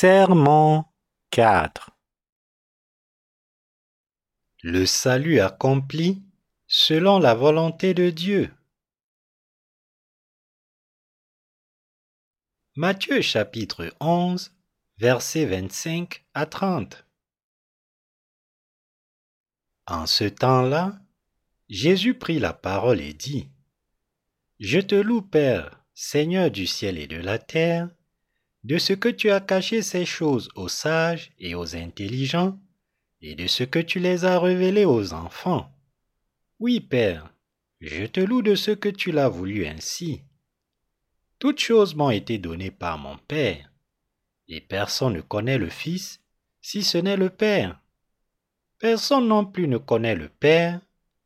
Sermon 4 Le salut accompli selon la volonté de Dieu. Matthieu chapitre 11, versets 25 à 30. En ce temps-là, Jésus prit la parole et dit, Je te loue, Père, Seigneur du ciel et de la terre, de ce que tu as caché ces choses aux sages et aux intelligents, et de ce que tu les as révélées aux enfants. Oui, Père, je te loue de ce que tu l'as voulu ainsi. Toutes choses m'ont été données par mon Père, et personne ne connaît le Fils si ce n'est le Père. Personne non plus ne connaît le Père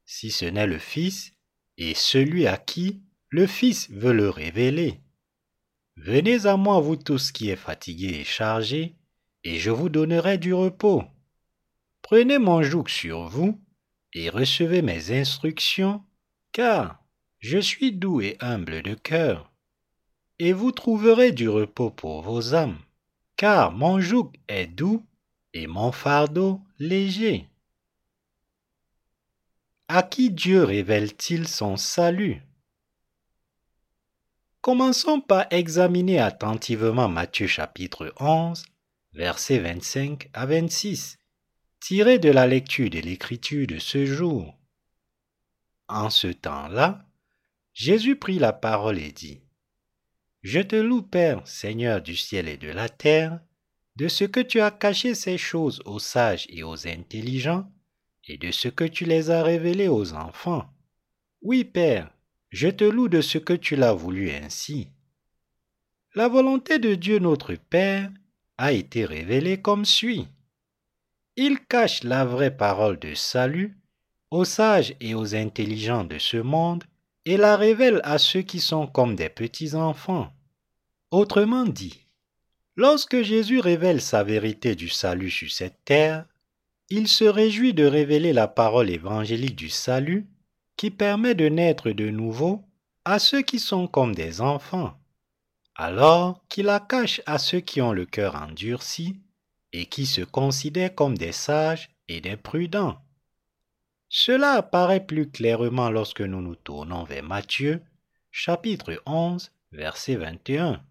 si ce n'est le Fils et celui à qui le Fils veut le révéler. Venez à moi, vous tous qui êtes fatigués et chargés, et je vous donnerai du repos. Prenez mon joug sur vous et recevez mes instructions, car je suis doux et humble de cœur. Et vous trouverez du repos pour vos âmes, car mon joug est doux et mon fardeau léger. À qui Dieu révèle-t-il son salut? Commençons par examiner attentivement Matthieu chapitre 11, versets 25 à 26, tiré de la lecture de l'écriture de ce jour. En ce temps-là, Jésus prit la parole et dit, Je te loue, Père, Seigneur du ciel et de la terre, de ce que tu as caché ces choses aux sages et aux intelligents, et de ce que tu les as révélées aux enfants. Oui, Père, je te loue de ce que tu l'as voulu ainsi. La volonté de Dieu notre Père a été révélée comme suit. Il cache la vraie parole de salut aux sages et aux intelligents de ce monde et la révèle à ceux qui sont comme des petits-enfants. Autrement dit, lorsque Jésus révèle sa vérité du salut sur cette terre, il se réjouit de révéler la parole évangélique du salut qui permet de naître de nouveau à ceux qui sont comme des enfants, alors qu'il la cache à ceux qui ont le cœur endurci et qui se considèrent comme des sages et des prudents. Cela apparaît plus clairement lorsque nous nous tournons vers Matthieu, chapitre 11, verset 21.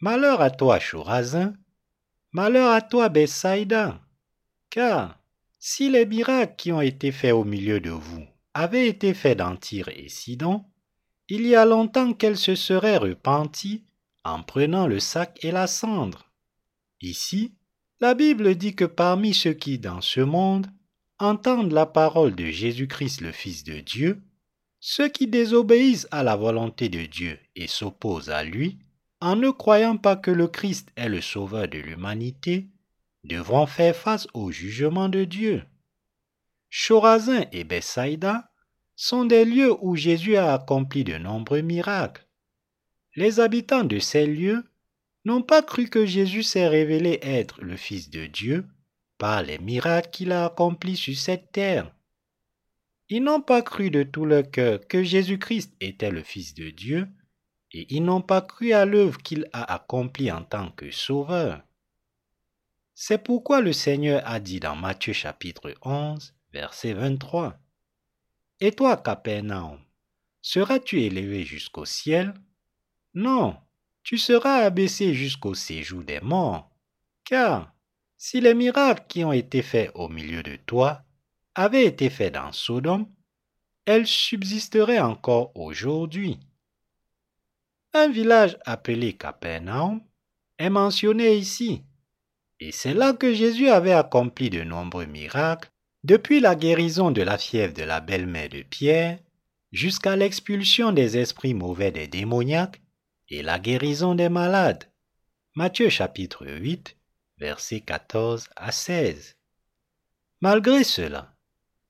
Malheur à toi, Chorazin, malheur à toi, Bethsaïda, car si les miracles qui ont été faits au milieu de vous avait été fait dans Tyr et Sidon, il y a longtemps qu'elle se serait repentie en prenant le sac et la cendre. Ici, la Bible dit que parmi ceux qui, dans ce monde, entendent la parole de Jésus-Christ le Fils de Dieu, ceux qui désobéissent à la volonté de Dieu et s'opposent à lui, en ne croyant pas que le Christ est le Sauveur de l'humanité, devront faire face au jugement de Dieu. Chorazin et Bethsaïda sont des lieux où Jésus a accompli de nombreux miracles. Les habitants de ces lieux n'ont pas cru que Jésus s'est révélé être le Fils de Dieu par les miracles qu'il a accomplis sur cette terre. Ils n'ont pas cru de tout leur cœur que Jésus-Christ était le Fils de Dieu, et ils n'ont pas cru à l'œuvre qu'il a accomplie en tant que Sauveur. C'est pourquoi le Seigneur a dit dans Matthieu chapitre 11, verset 23. Et toi, Capernaum, seras-tu élevé jusqu'au ciel? Non, tu seras abaissé jusqu'au séjour des morts. Car si les miracles qui ont été faits au milieu de toi avaient été faits dans Sodome, elles subsisteraient encore aujourd'hui. Un village appelé Capernaum est mentionné ici, et c'est là que Jésus avait accompli de nombreux miracles depuis la guérison de la fièvre de la belle-mère de Pierre jusqu'à l'expulsion des esprits mauvais des démoniaques et la guérison des malades. Matthieu chapitre 8, versets 14 à 16. Malgré cela,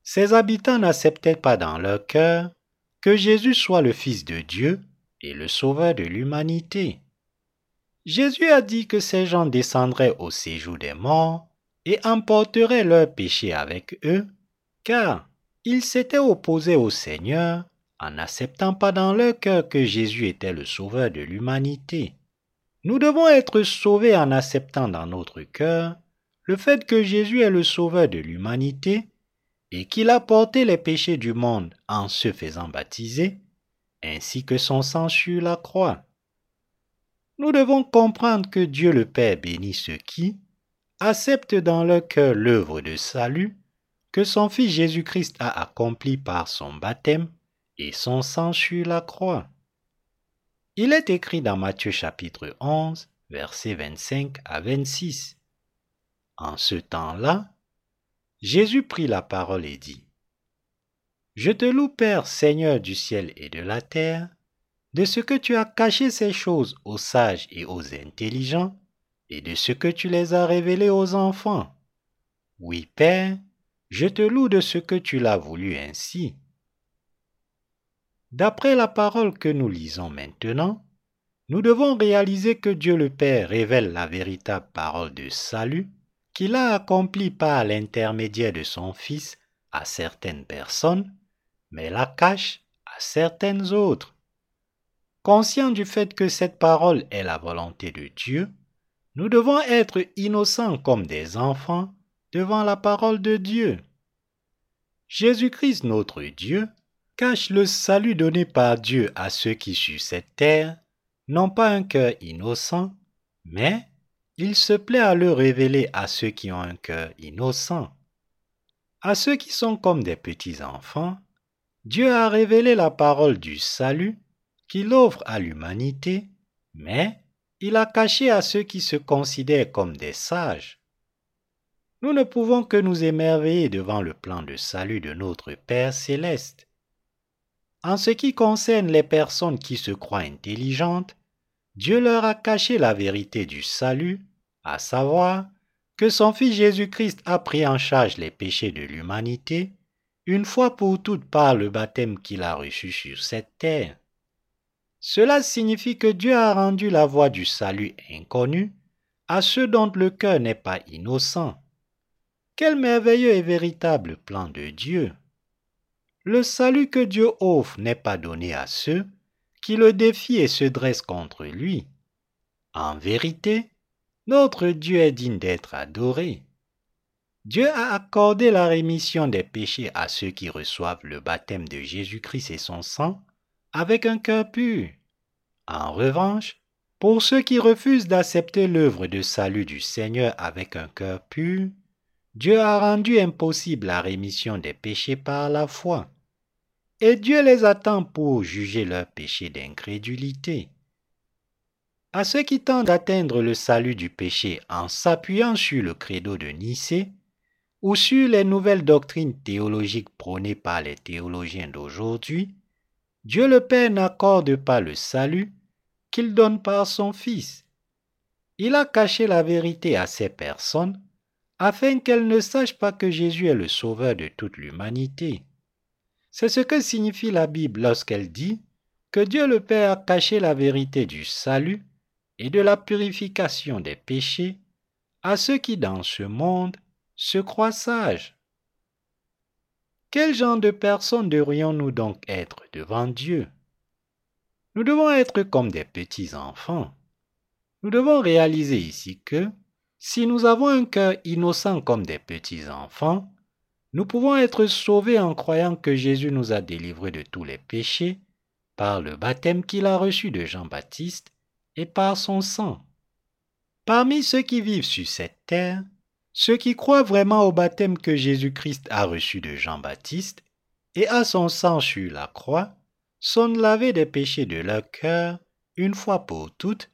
ces habitants n'acceptaient pas dans leur cœur que Jésus soit le Fils de Dieu et le Sauveur de l'humanité. Jésus a dit que ces gens descendraient au séjour des morts et emporteraient leurs péchés avec eux, car ils s'étaient opposés au Seigneur en n'acceptant pas dans leur cœur que Jésus était le Sauveur de l'humanité. Nous devons être sauvés en acceptant dans notre cœur le fait que Jésus est le sauveur de l'humanité et qu'il a porté les péchés du monde en se faisant baptiser, ainsi que son sang sur la croix. Nous devons comprendre que Dieu le Père bénit ceux qui acceptent dans leur cœur l'œuvre de salut que son Fils Jésus-Christ a accompli par son baptême et son sang sur la croix. Il est écrit dans Matthieu chapitre 11, versets 25 à 26. En ce temps-là, Jésus prit la parole et dit, Je te loue Père Seigneur du ciel et de la terre, de ce que tu as caché ces choses aux sages et aux intelligents, et de ce que tu les as révélées aux enfants. Oui, Père, je te loue de ce que tu l'as voulu ainsi. D'après la parole que nous lisons maintenant, nous devons réaliser que Dieu le Père révèle la véritable parole de salut qu'il a accomplie par l'intermédiaire de son Fils à certaines personnes, mais la cache à certaines autres. Conscient du fait que cette parole est la volonté de Dieu, nous devons être innocents comme des enfants devant la parole de Dieu. Jésus-Christ notre Dieu cache le salut donné par Dieu à ceux qui sur cette terre n'ont pas un cœur innocent, mais il se plaît à le révéler à ceux qui ont un cœur innocent. À ceux qui sont comme des petits enfants, Dieu a révélé la parole du salut qu'il offre à l'humanité, mais il a caché à ceux qui se considèrent comme des sages. Nous ne pouvons que nous émerveiller devant le plan de salut de notre Père céleste. En ce qui concerne les personnes qui se croient intelligentes, Dieu leur a caché la vérité du salut, à savoir que son Fils Jésus-Christ a pris en charge les péchés de l'humanité, une fois pour toutes par le baptême qu'il a reçu sur cette terre. Cela signifie que Dieu a rendu la voie du salut inconnue à ceux dont le cœur n'est pas innocent. Quel merveilleux et véritable plan de Dieu. Le salut que Dieu offre n'est pas donné à ceux qui le défient et se dressent contre lui. En vérité, notre Dieu est digne d'être adoré. Dieu a accordé la rémission des péchés à ceux qui reçoivent le baptême de Jésus-Christ et son sang avec un cœur pur. En revanche, pour ceux qui refusent d'accepter l'œuvre de salut du Seigneur avec un cœur pur, Dieu a rendu impossible la rémission des péchés par la foi. Et Dieu les attend pour juger leurs péchés d'incrédulité. À ceux qui tentent d'atteindre le salut du péché en s'appuyant sur le credo de Nicée ou sur les nouvelles doctrines théologiques prônées par les théologiens d'aujourd'hui, Dieu le Père n'accorde pas le salut qu'il donne par son Fils. Il a caché la vérité à ces personnes afin qu'elles ne sachent pas que Jésus est le Sauveur de toute l'humanité. C'est ce que signifie la Bible lorsqu'elle dit que Dieu le Père a caché la vérité du salut et de la purification des péchés à ceux qui dans ce monde se croient sages. Quel genre de personnes devrions-nous donc être devant Dieu? Nous devons être comme des petits enfants. Nous devons réaliser ici que si nous avons un cœur innocent comme des petits enfants, nous pouvons être sauvés en croyant que Jésus nous a délivrés de tous les péchés par le baptême qu'il a reçu de Jean-Baptiste et par son sang. Parmi ceux qui vivent sur cette terre, ceux qui croient vraiment au baptême que Jésus-Christ a reçu de Jean-Baptiste et à son sang sur la croix sont lavés des péchés de leur cœur une fois pour toutes,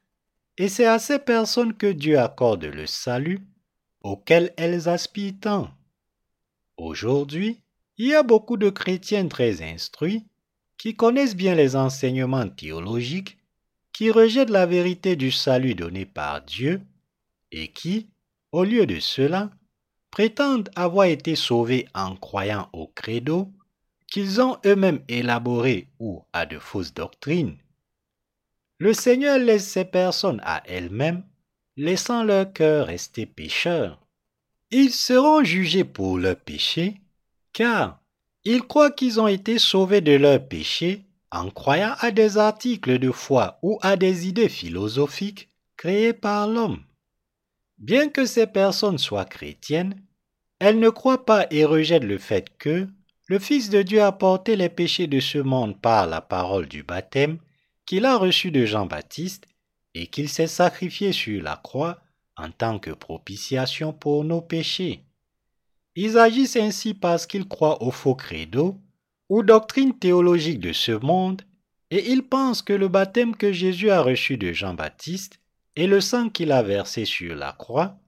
et c'est à ces personnes que Dieu accorde le salut auquel elles aspirent tant. Aujourd'hui, il y a beaucoup de chrétiens très instruits qui connaissent bien les enseignements théologiques, qui rejettent la vérité du salut donné par Dieu et qui, au lieu de cela, prétendent avoir été sauvés en croyant au credo qu'ils ont eux-mêmes élaboré ou à de fausses doctrines. Le Seigneur laisse ces personnes à elles-mêmes, laissant leur cœur rester pécheur. Ils seront jugés pour leurs péchés, car ils croient qu'ils ont été sauvés de leurs péchés en croyant à des articles de foi ou à des idées philosophiques créée par l'homme. Bien que ces personnes soient chrétiennes, elles ne croient pas et rejettent le fait que le Fils de Dieu a porté les péchés de ce monde par la parole du baptême qu'il a reçu de Jean-Baptiste et qu'il s'est sacrifié sur la croix en tant que propitiation pour nos péchés. Ils agissent ainsi parce qu'ils croient au faux credo ou doctrine théologique de ce monde et ils pensent que le baptême que Jésus a reçu de Jean-Baptiste et le sang qu'il a versé sur la croix,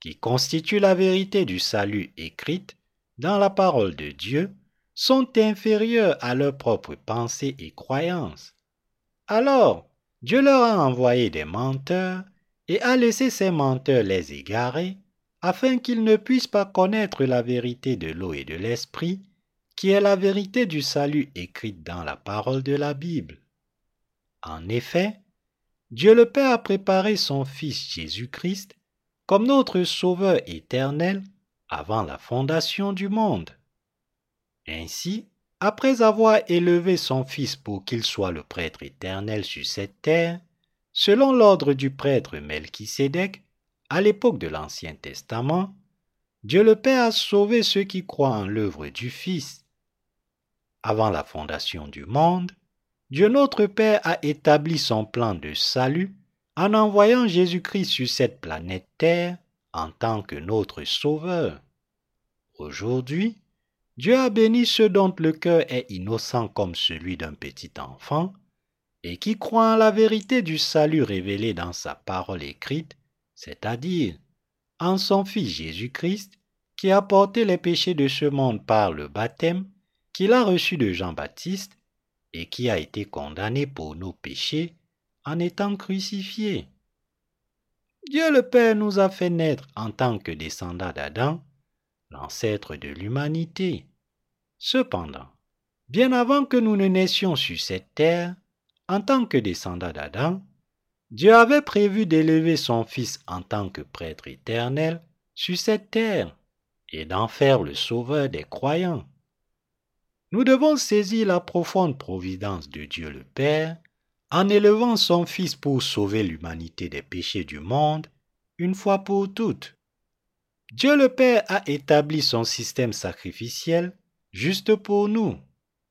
qui constitue la vérité du salut écrite dans la parole de Dieu, sont inférieurs à leurs propres pensées et croyances. Alors, Dieu leur a envoyé des menteurs et a laissé ces menteurs les égarer, afin qu'ils ne puissent pas connaître la vérité de l'eau et de l'esprit, qui est la vérité du salut écrite dans la parole de la Bible. En effet, Dieu le Père a préparé son Fils Jésus-Christ comme notre Sauveur éternel avant la fondation du monde. Ainsi, après avoir élevé son Fils pour qu'il soit le prêtre éternel sur cette terre, selon l'ordre du prêtre Melchisédek, à l'époque de l'Ancien Testament, Dieu le Père a sauvé ceux qui croient en l'œuvre du Fils. Avant la fondation du monde, Dieu notre Père a établi son plan de salut en envoyant Jésus-Christ sur cette planète Terre en tant que notre Sauveur. Aujourd'hui, Dieu a béni ceux dont le cœur est innocent comme celui d'un petit enfant, et qui croient en la vérité du salut révélé dans sa parole écrite, c'est-à-dire en son Fils Jésus-Christ, qui a porté les péchés de ce monde par le baptême qu'il a reçu de Jean-Baptiste et qui a été condamné pour nos péchés en étant crucifié. Dieu le Père nous a fait naître en tant que descendants d'Adam, l'ancêtre de l'humanité. Cependant, bien avant que nous ne naissions sur cette terre, en tant que descendants d'Adam, Dieu avait prévu d'élever son Fils en tant que prêtre éternel sur cette terre et d'en faire le sauveur des croyants. Nous devons saisir la profonde providence de Dieu le Père en élevant son Fils pour sauver l'humanité des péchés du monde une fois pour toutes. Dieu le Père a établi son système sacrificiel juste pour nous,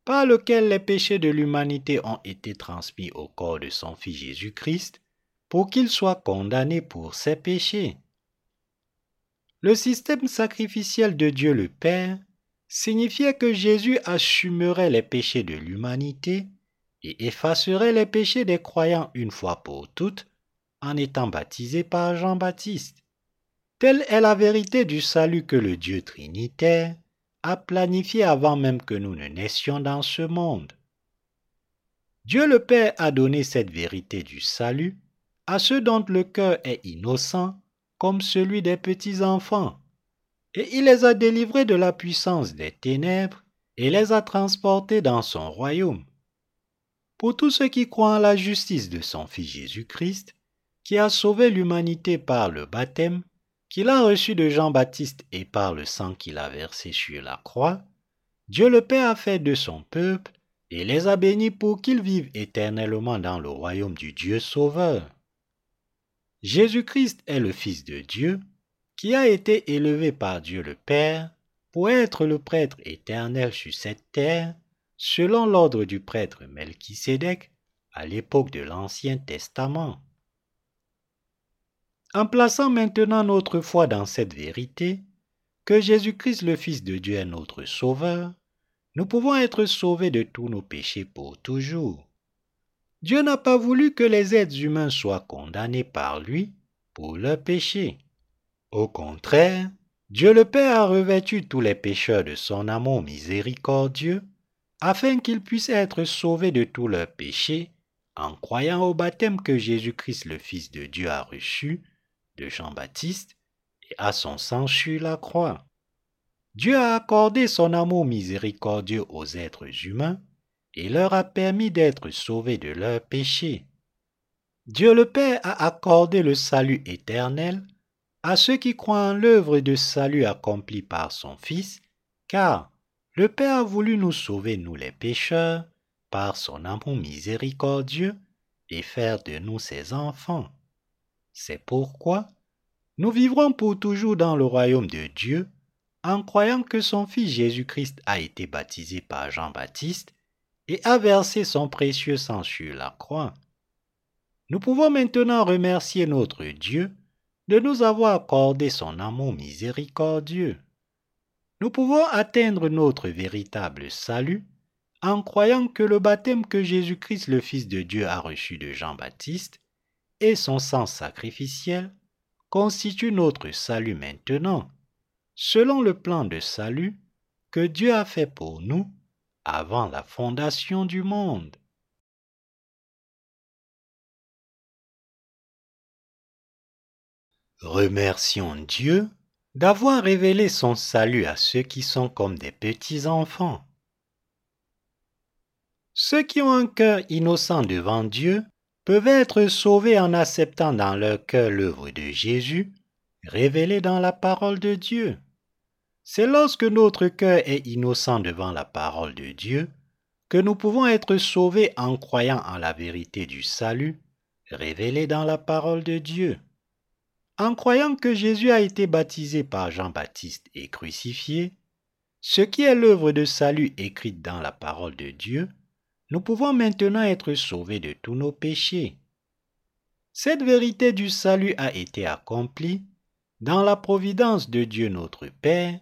par lequel les péchés de l'humanité ont été transmis au corps de son Fils Jésus-Christ, pour qu'il soit condamné pour ses péchés. Le système sacrificiel de Dieu le Père signifiait que Jésus assumerait les péchés de l'humanité et effacerait les péchés des croyants une fois pour toutes en étant baptisé par Jean-Baptiste. Telle est la vérité du salut que le Dieu trinitaire a planifié avant même que nous ne naissions dans ce monde. Dieu le Père a donné cette vérité du salut à ceux dont le cœur est innocent comme celui des petits enfants et il les a délivrés de la puissance des ténèbres et les a transportés dans son royaume. Pour tous ceux qui croient en la justice de son Fils Jésus-Christ, qui a sauvé l'humanité par le baptême qu'il a reçu de Jean-Baptiste et par le sang qu'il a versé sur la croix, Dieu le Père a fait de son peuple et les a bénis pour qu'ils vivent éternellement dans le royaume du Dieu Sauveur. Jésus-Christ est le Fils de Dieu, qui a été élevé par Dieu le Père pour être le prêtre éternel sur cette terre, selon l'ordre du prêtre Melchisédek à l'époque de l'Ancien Testament. En plaçant maintenant notre foi dans cette vérité, que Jésus-Christ le Fils de Dieu est notre Sauveur, nous pouvons être sauvés de tous nos péchés pour toujours. Dieu n'a pas voulu que les êtres humains soient condamnés par lui pour leurs péchés. Au contraire, Dieu le Père a revêtu tous les pécheurs de son amour miséricordieux, afin qu'ils puissent être sauvés de tous leurs péchés en croyant au baptême que Jésus-Christ le Fils de Dieu a reçu de Jean-Baptiste et à son sang sur la croix. Dieu a accordé son amour miséricordieux aux êtres humains et leur a permis d'être sauvés de leurs péchés. Dieu le Père a accordé le salut éternel à ceux qui croient en l'œuvre de salut accomplie par son Fils, car le Père a voulu nous sauver, nous les pécheurs, par son amour miséricordieux, et faire de nous ses enfants. C'est pourquoi nous vivrons pour toujours dans le royaume de Dieu en croyant que son Fils Jésus-Christ a été baptisé par Jean-Baptiste et a versé son précieux sang sur la croix. Nous pouvons maintenant remercier notre Dieu de nous avoir accordé son amour miséricordieux. Nous pouvons atteindre notre véritable salut en croyant que le baptême que Jésus-Christ le Fils de Dieu a reçu de Jean-Baptiste et son sang sacrificiel constituent notre salut maintenant, selon le plan de salut que Dieu a fait pour nous avant la fondation du monde. Remercions Dieu d'avoir révélé son salut à ceux qui sont comme des petits-enfants. Ceux qui ont un cœur innocent devant Dieu peuvent être sauvés en acceptant dans leur cœur l'œuvre de Jésus, révélée dans la parole de Dieu. C'est lorsque notre cœur est innocent devant la parole de Dieu que nous pouvons être sauvés en croyant en la vérité du salut, révélée dans la parole de Dieu. En croyant que Jésus a été baptisé par Jean-Baptiste et crucifié, ce qui est l'œuvre de salut écrite dans la parole de Dieu, nous pouvons maintenant être sauvés de tous nos péchés. Cette vérité du salut a été accomplie dans la providence de Dieu notre Père,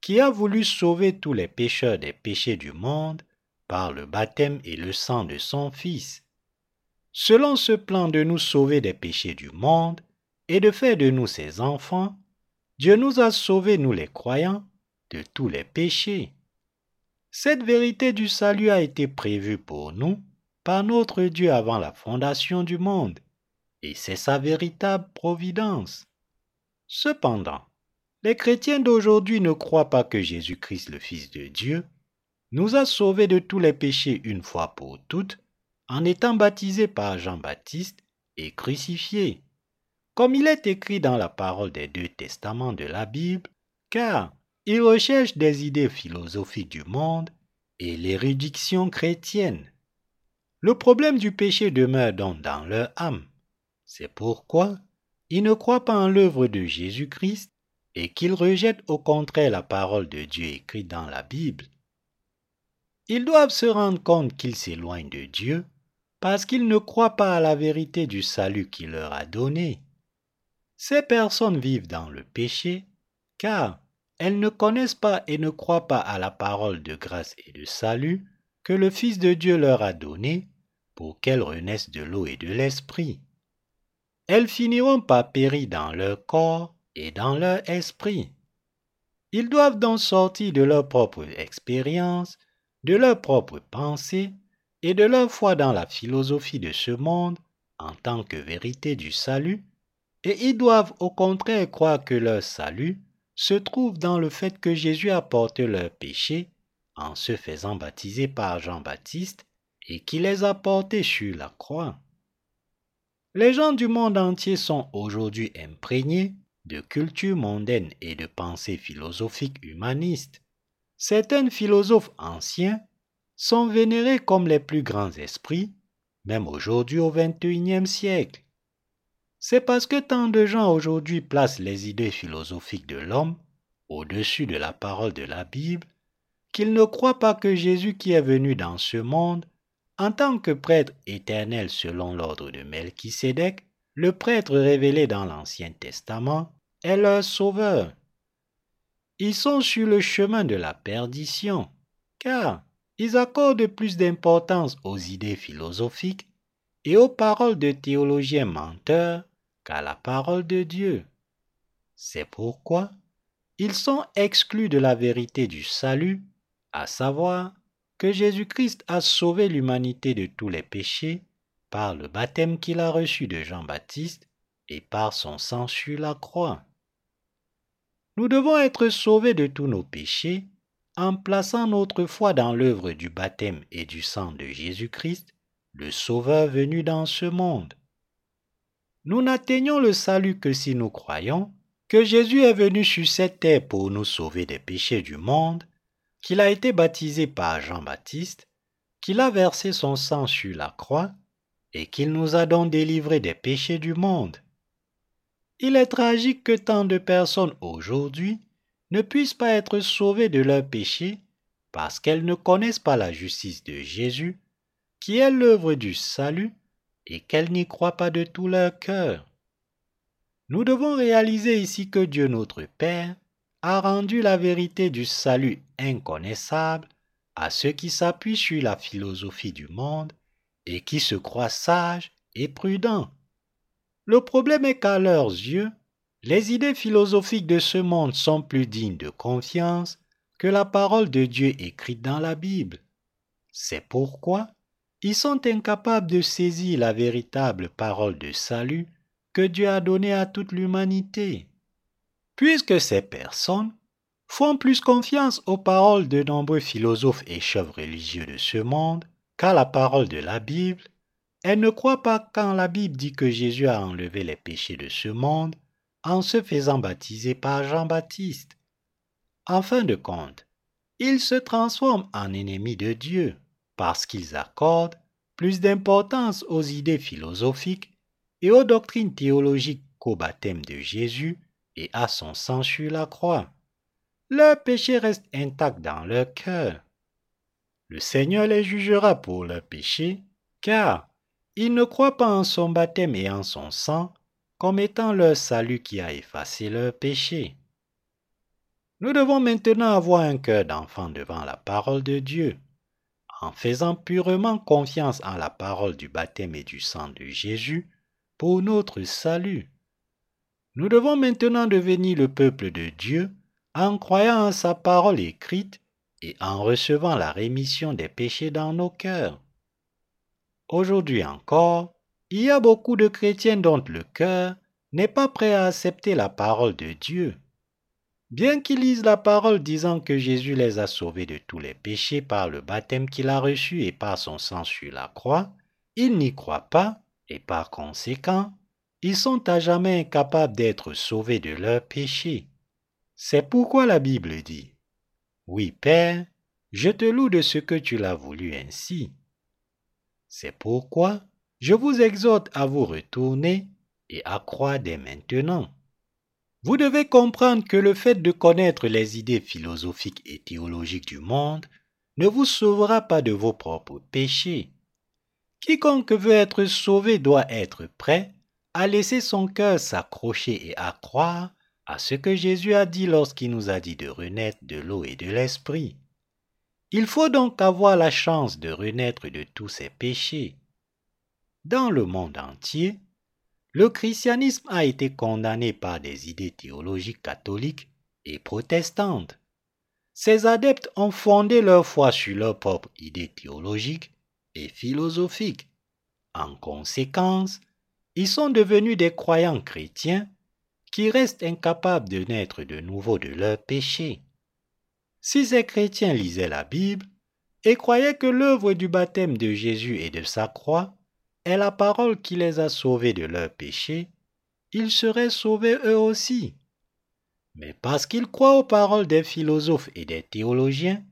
qui a voulu sauver tous les pécheurs des péchés du monde par le baptême et le sang de son Fils. Selon ce plan de nous sauver des péchés du monde, et de faire de nous ses enfants, Dieu nous a sauvés, nous les croyants, de tous les péchés. Cette vérité du salut a été prévue pour nous par notre Dieu avant la fondation du monde, et c'est sa véritable providence. Cependant, les chrétiens d'aujourd'hui ne croient pas que Jésus-Christ, le Fils de Dieu, nous a sauvés de tous les péchés une fois pour toutes en étant baptisé par Jean-Baptiste et crucifié comme il est écrit dans la parole des deux testaments de la Bible, car ils recherchent des idées philosophiques du monde et l'érudition chrétienne. Le problème du péché demeure donc dans leur âme. C'est pourquoi ils ne croient pas en l'œuvre de Jésus-Christ et qu'ils rejettent au contraire la parole de Dieu écrite dans la Bible. Ils doivent se rendre compte qu'ils s'éloignent de Dieu parce qu'ils ne croient pas à la vérité du salut qu'il leur a donné. Ces personnes vivent dans le péché car elles ne connaissent pas et ne croient pas à la parole de grâce et de salut que le Fils de Dieu leur a donnée pour qu'elles renaissent de l'eau et de l'esprit. Elles finiront par périr dans leur corps et dans leur esprit. Ils doivent donc sortir de leur propre expérience, de leur propre pensée et de leur foi dans la philosophie de ce monde en tant que vérité du salut et ils doivent au contraire croire que leur salut se trouve dans le fait que Jésus a porté leurs péchés en se faisant baptiser par Jean-Baptiste et qu'il les a portés sur la croix. Les gens du monde entier sont aujourd'hui imprégnés de culture mondaine et de pensées philosophiques humanistes. Certains philosophes anciens sont vénérés comme les plus grands esprits, même aujourd'hui au XXIe siècle. C'est parce que tant de gens aujourd'hui placent les idées philosophiques de l'homme au-dessus de la parole de la Bible qu'ils ne croient pas que Jésus qui est venu dans ce monde en tant que prêtre éternel selon l'ordre de Melchisédek, le prêtre révélé dans l'Ancien Testament, est leur sauveur. Ils sont sur le chemin de la perdition, car ils accordent plus d'importance aux idées philosophiques et aux paroles de théologiens menteurs qu'à la parole de Dieu. C'est pourquoi ils sont exclus de la vérité du salut, à savoir que Jésus-Christ a sauvé l'humanité de tous les péchés par le baptême qu'il a reçu de Jean-Baptiste et par son sang sur la croix. Nous devons être sauvés de tous nos péchés en plaçant notre foi dans l'œuvre du baptême et du sang de Jésus-Christ, le Sauveur venu dans ce monde. Nous n'atteignons le salut que si nous croyons que Jésus est venu sur cette terre pour nous sauver des péchés du monde, qu'il a été baptisé par Jean-Baptiste, qu'il a versé son sang sur la croix, et qu'il nous a donc délivrés des péchés du monde. Il est tragique que tant de personnes aujourd'hui ne puissent pas être sauvées de leurs péchés parce qu'elles ne connaissent pas la justice de Jésus, qui est l'œuvre du salut, et qu'elles n'y croient pas de tout leur cœur. Nous devons réaliser ici que Dieu notre Père a rendu la vérité du salut inconnaissable à ceux qui s'appuient sur la philosophie du monde et qui se croient sages et prudents. Le problème est qu'à leurs yeux, les idées philosophiques de ce monde sont plus dignes de confiance que la parole de Dieu écrite dans la Bible. C'est pourquoi ils sont incapables de saisir la véritable parole de salut que Dieu a donnée à toute l'humanité. Puisque ces personnes font plus confiance aux paroles de nombreux philosophes et chefs religieux de ce monde qu'à la parole de la Bible, elles ne croient pas quand la Bible dit que Jésus a enlevé les péchés de ce monde en se faisant baptiser par Jean-Baptiste. En fin de compte, ils se transforment en ennemis de Dieu parce qu'ils accordent plus d'importance aux idées philosophiques et aux doctrines théologiques qu'au baptême de Jésus et à son sang sur la croix. Leur péché reste intact dans leur cœur. Le Seigneur les jugera pour leur péché, car ils ne croient pas en son baptême et en son sang comme étant leur salut qui a effacé leur péché. Nous devons maintenant avoir un cœur d'enfant devant la parole de Dieu, en faisant purement confiance en la parole du baptême et du sang de Jésus pour notre salut. Nous devons maintenant devenir le peuple de Dieu en croyant en sa parole écrite et en recevant la rémission des péchés dans nos cœurs. Aujourd'hui encore, il y a beaucoup de chrétiens dont le cœur n'est pas prêt à accepter la parole de Dieu. Bien qu'ils lisent la parole disant que Jésus les a sauvés de tous les péchés par le baptême qu'il a reçu et par son sang sur la croix, ils n'y croient pas et par conséquent, ils sont à jamais incapables d'être sauvés de leurs péchés. C'est pourquoi la Bible dit, Oui Père, je te loue de ce que tu l'as voulu ainsi. C'est pourquoi je vous exhorte à vous retourner et à croire dès maintenant. Vous devez comprendre que le fait de connaître les idées philosophiques et théologiques du monde ne vous sauvera pas de vos propres péchés. Quiconque veut être sauvé doit être prêt à laisser son cœur s'accrocher et à croire à ce que Jésus a dit lorsqu'il nous a dit de renaître de l'eau et de l'esprit. Il faut donc avoir la chance de renaître de tous ses péchés. Dans le monde entier, le christianisme a été condamné par des idées théologiques catholiques et protestantes. Ces adeptes ont fondé leur foi sur leurs propres idées théologiques et philosophiques. En conséquence, ils sont devenus des croyants chrétiens qui restent incapables de naître de nouveau de leurs péchés. Si ces chrétiens lisaient la Bible et croyaient que l'œuvre du baptême de Jésus et de sa croix est la parole qui les a sauvés de leurs péchés, ils seraient sauvés eux aussi. Mais parce qu'ils croient aux paroles des philosophes et des théologiens,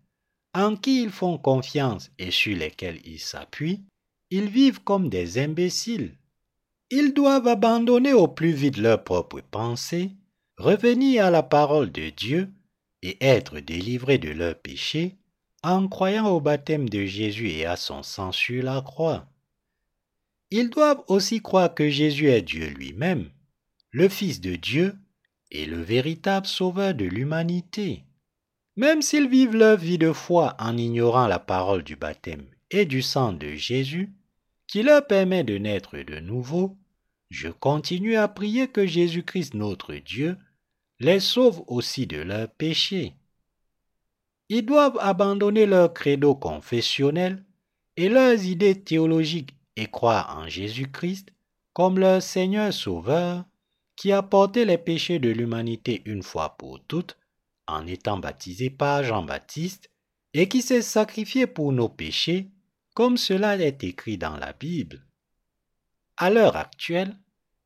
en qui ils font confiance et sur lesquels ils s'appuient, ils vivent comme des imbéciles. Ils doivent abandonner au plus vite leurs propres pensées, revenir à la parole de Dieu et être délivrés de leurs péchés en croyant au baptême de Jésus et à son sang sur la croix. Ils doivent aussi croire que Jésus est Dieu lui-même, le Fils de Dieu et le véritable Sauveur de l'humanité. Même s'ils vivent leur vie de foi en ignorant la parole du baptême et du sang de Jésus, qui leur permet de naître de nouveau, je continue à prier que Jésus-Christ notre Dieu les sauve aussi de leurs péchés. Ils doivent abandonner leur credo confessionnel et leurs idées théologiques et croire en Jésus-Christ comme leur Seigneur Sauveur qui a porté les péchés de l'humanité une fois pour toutes en étant baptisé par Jean-Baptiste et qui s'est sacrifié pour nos péchés comme cela est écrit dans la Bible. À l'heure actuelle,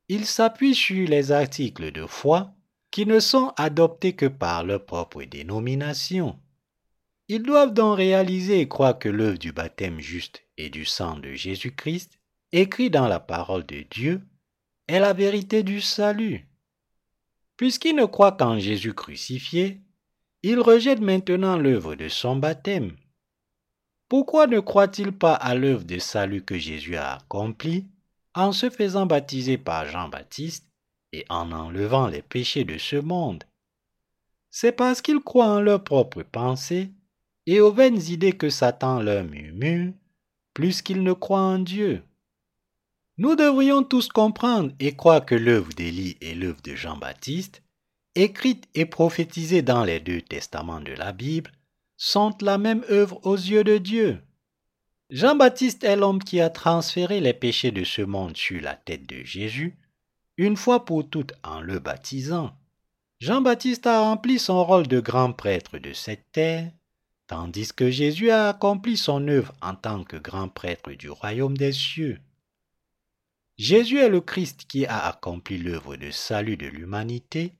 ils s'appuient sur les articles de foi qui ne sont adoptés que par leur propre dénomination. Ils doivent donc réaliser et croire que l'œuvre du baptême juste et du sang de Jésus-Christ, écrit dans la parole de Dieu, est la vérité du salut. Puisqu'ils ne croient qu'en Jésus crucifié, ils rejettent maintenant l'œuvre de son baptême. Pourquoi ne croient-ils pas à l'œuvre de salut que Jésus a accomplie en se faisant baptiser par Jean-Baptiste et en enlevant les péchés de ce monde? C'est parce qu'ils croient en leurs propres pensées et aux vaines idées que Satan leur murmure, plus qu'ils ne croient en Dieu. Nous devrions tous comprendre et croire que l'œuvre d'Élie et l'œuvre de Jean-Baptiste, écrites et prophétisées dans les deux testaments de la Bible, sont la même œuvre aux yeux de Dieu. Jean-Baptiste est l'homme qui a transféré les péchés de ce monde sur la tête de Jésus, une fois pour toutes en le baptisant. Jean-Baptiste a rempli son rôle de grand prêtre de cette terre, tandis que Jésus a accompli son œuvre en tant que grand prêtre du royaume des cieux. Jésus est le Christ qui a accompli l'œuvre de salut de l'humanité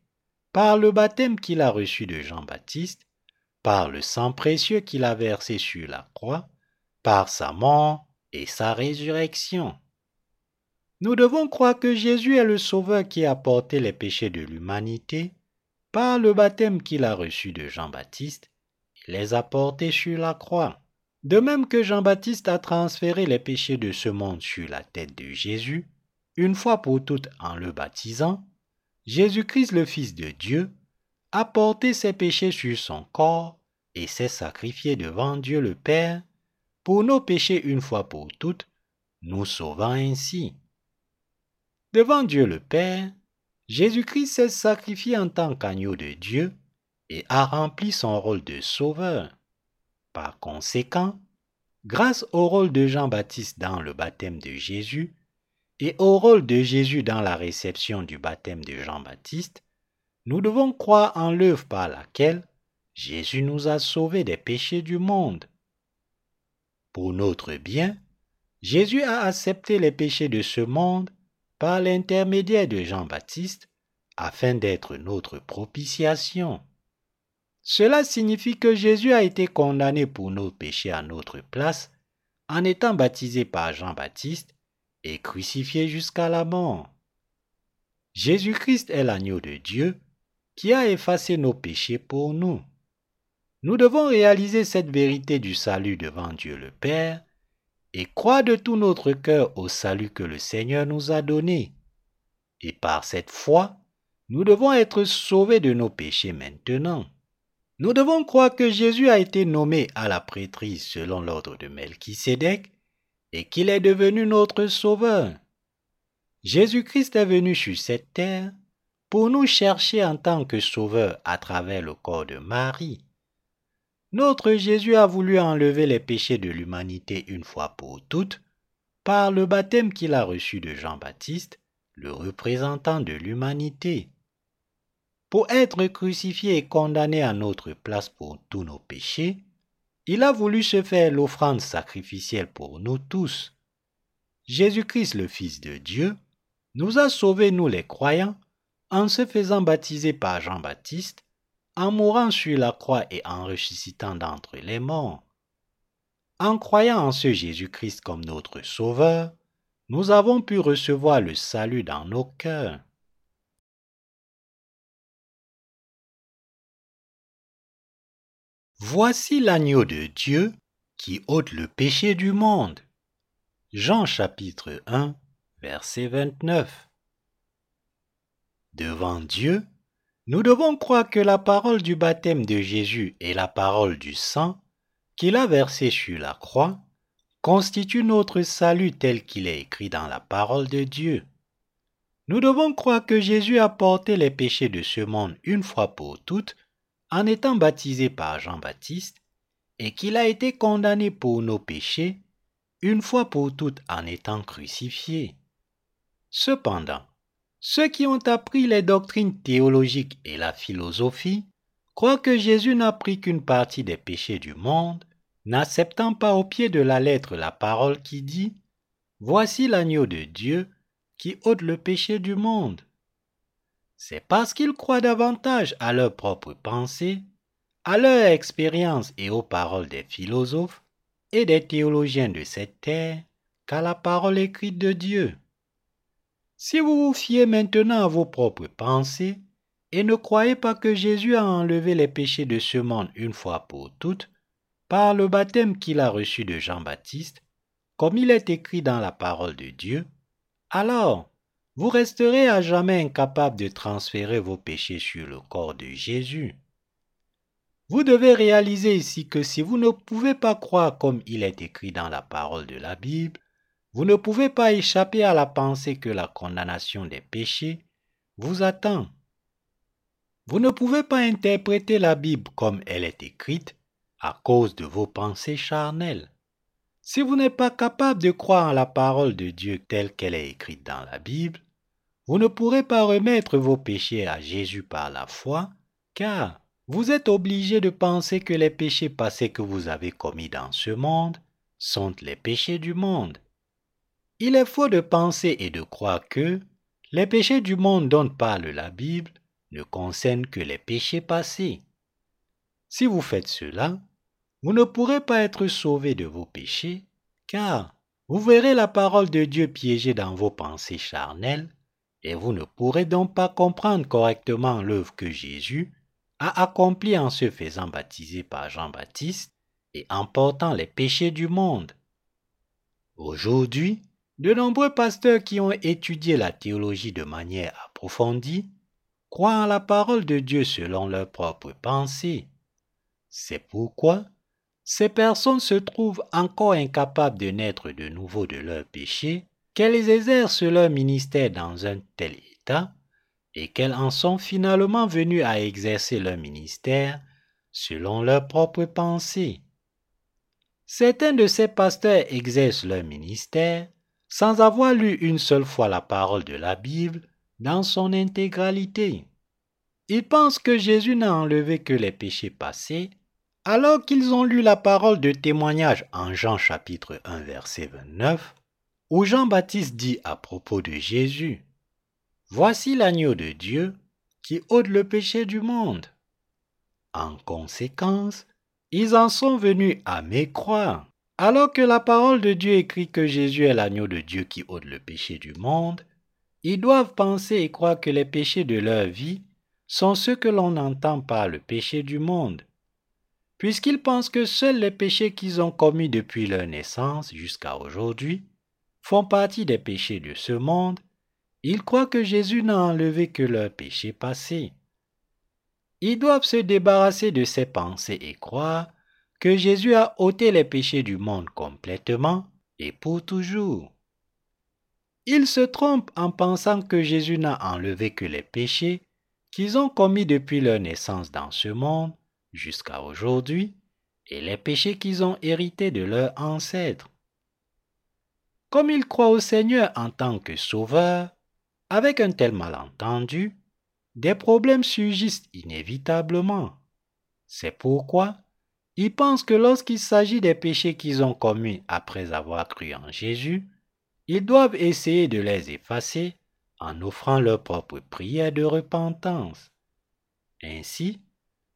par le baptême qu'il a reçu de Jean-Baptiste par le sang précieux qu'il a versé sur la croix, par sa mort et sa résurrection. Nous devons croire que Jésus est le Sauveur qui a porté les péchés de l'humanité par le baptême qu'il a reçu de Jean-Baptiste les a portés sur la croix. De même que Jean-Baptiste a transféré les péchés de ce monde sur la tête de Jésus, une fois pour toutes en le baptisant, Jésus-Christ le Fils de Dieu a porté ses péchés sur son corps et s'est sacrifié devant Dieu le Père pour nos péchés une fois pour toutes, nous sauvant ainsi. Devant Dieu le Père, Jésus-Christ s'est sacrifié en tant qu'agneau de Dieu et a rempli son rôle de sauveur. Par conséquent, grâce au rôle de Jean-Baptiste dans le baptême de Jésus et au rôle de Jésus dans la réception du baptême de Jean-Baptiste, nous devons croire en l'œuvre par laquelle Jésus nous a sauvés des péchés du monde. Pour notre bien, Jésus a accepté les péchés de ce monde par l'intermédiaire de Jean-Baptiste afin d'être notre propitiation. Cela signifie que Jésus a été condamné pour nos péchés à notre place en étant baptisé par Jean-Baptiste et crucifié jusqu'à la mort. Jésus-Christ est l'agneau de Dieu qui a effacé nos péchés pour nous. Nous devons réaliser cette vérité du salut devant Dieu le Père et croire de tout notre cœur au salut que le Seigneur nous a donné. Et par cette foi, nous devons être sauvés de nos péchés maintenant. Nous devons croire que Jésus a été nommé à la prêtrise selon l'ordre de Melchisédek et qu'il est devenu notre sauveur. Jésus-Christ est venu sur cette terre pour nous chercher en tant que sauveur à travers le corps de Marie. Notre Jésus a voulu enlever les péchés de l'humanité une fois pour toutes par le baptême qu'il a reçu de Jean-Baptiste, le représentant de l'humanité. Pour être crucifié et condamné à notre place pour tous nos péchés, il a voulu se faire l'offrande sacrificielle pour nous tous. Jésus-Christ, le Fils de Dieu, nous a sauvés, nous les croyants, en se faisant baptiser par Jean-Baptiste, en mourant sur la croix et en ressuscitant d'entre les morts. En croyant en ce Jésus-Christ comme notre Sauveur, nous avons pu recevoir le salut dans nos cœurs. Voici l'agneau de Dieu qui ôte le péché du monde. Jean chapitre 1, verset 29. Devant Dieu, nous devons croire que la parole du baptême de Jésus et la parole du sang qu'il a versé sur la croix constituent notre salut tel qu'il est écrit dans la parole de Dieu. Nous devons croire que Jésus a porté les péchés de ce monde une fois pour toutes en étant baptisé par Jean-Baptiste et qu'il a été condamné pour nos péchés une fois pour toutes en étant crucifié. Cependant, ceux qui ont appris les doctrines théologiques et la philosophie croient que Jésus n'a pris qu'une partie des péchés du monde, n'acceptant pas au pied de la lettre la parole qui dit Voici l'agneau de Dieu qui ôte le péché du monde. C'est parce qu'ils croient davantage à leurs propres pensées, à leur expérience et aux paroles des philosophes et des théologiens de cette terre qu'à la parole écrite de Dieu. Si vous vous fiez maintenant à vos propres pensées et ne croyez pas que Jésus a enlevé les péchés de ce monde une fois pour toutes par le baptême qu'il a reçu de Jean-Baptiste, comme il est écrit dans la parole de Dieu, alors vous resterez à jamais incapable de transférer vos péchés sur le corps de Jésus. Vous devez réaliser ici que si vous ne pouvez pas croire comme il est écrit dans la parole de la Bible, vous ne pouvez pas échapper à la pensée que la condamnation des péchés vous attend. Vous ne pouvez pas interpréter la Bible comme elle est écrite à cause de vos pensées charnelles. Si vous n'êtes pas capable de croire en la parole de Dieu telle qu'elle est écrite dans la Bible, vous ne pourrez pas remettre vos péchés à Jésus par la foi, car vous êtes obligé de penser que les péchés passés que vous avez commis dans ce monde sont les péchés du monde. Il est faux de penser et de croire que les péchés du monde dont parle la Bible ne concernent que les péchés passés. Si vous faites cela, vous ne pourrez pas être sauvé de vos péchés, car vous verrez la parole de Dieu piégée dans vos pensées charnelles, et vous ne pourrez donc pas comprendre correctement l'œuvre que Jésus a accompli en se faisant baptiser par Jean-Baptiste et en portant les péchés du monde. Aujourd'hui, de nombreux pasteurs qui ont étudié la théologie de manière approfondie croient en la parole de Dieu selon leurs propres pensées. C'est pourquoi ces personnes se trouvent encore incapables de naître de nouveau de leurs péchés, qu'elles exercent leur ministère dans un tel état et qu'elles en sont finalement venues à exercer leur ministère selon leurs propres pensées? Certains de ces pasteurs exercent leur ministère sans avoir lu une seule fois la parole de la Bible dans son intégralité. Ils pensent que Jésus n'a enlevé que les péchés passés, alors qu'ils ont lu la parole de témoignage en Jean chapitre 1 verset 29, où Jean-Baptiste dit à propos de Jésus, Voici l'agneau de Dieu qui ôte le péché du monde. En conséquence, ils en sont venus à mécroire. Alors que la parole de Dieu écrit que Jésus est l'agneau de Dieu qui ôte le péché du monde, ils doivent penser et croire que les péchés de leur vie sont ceux que l'on entend par le péché du monde. Puisqu'ils pensent que seuls les péchés qu'ils ont commis depuis leur naissance jusqu'à aujourd'hui font partie des péchés de ce monde ils croient que Jésus n'a enlevé que leurs péchés passés. Ils doivent se débarrasser de ces pensées et croire que Jésus a ôté les péchés du monde complètement et pour toujours. Ils se trompent en pensant que Jésus n'a enlevé que les péchés qu'ils ont commis depuis leur naissance dans ce monde jusqu'à aujourd'hui et les péchés qu'ils ont hérités de leurs ancêtres. Comme ils croient au Seigneur en tant que Sauveur, avec un tel malentendu, des problèmes surgissent inévitablement. C'est pourquoi ils pensent que lorsqu'il s'agit des péchés qu'ils ont commis après avoir cru en Jésus, ils doivent essayer de les effacer en offrant leur propre prière de repentance. Ainsi,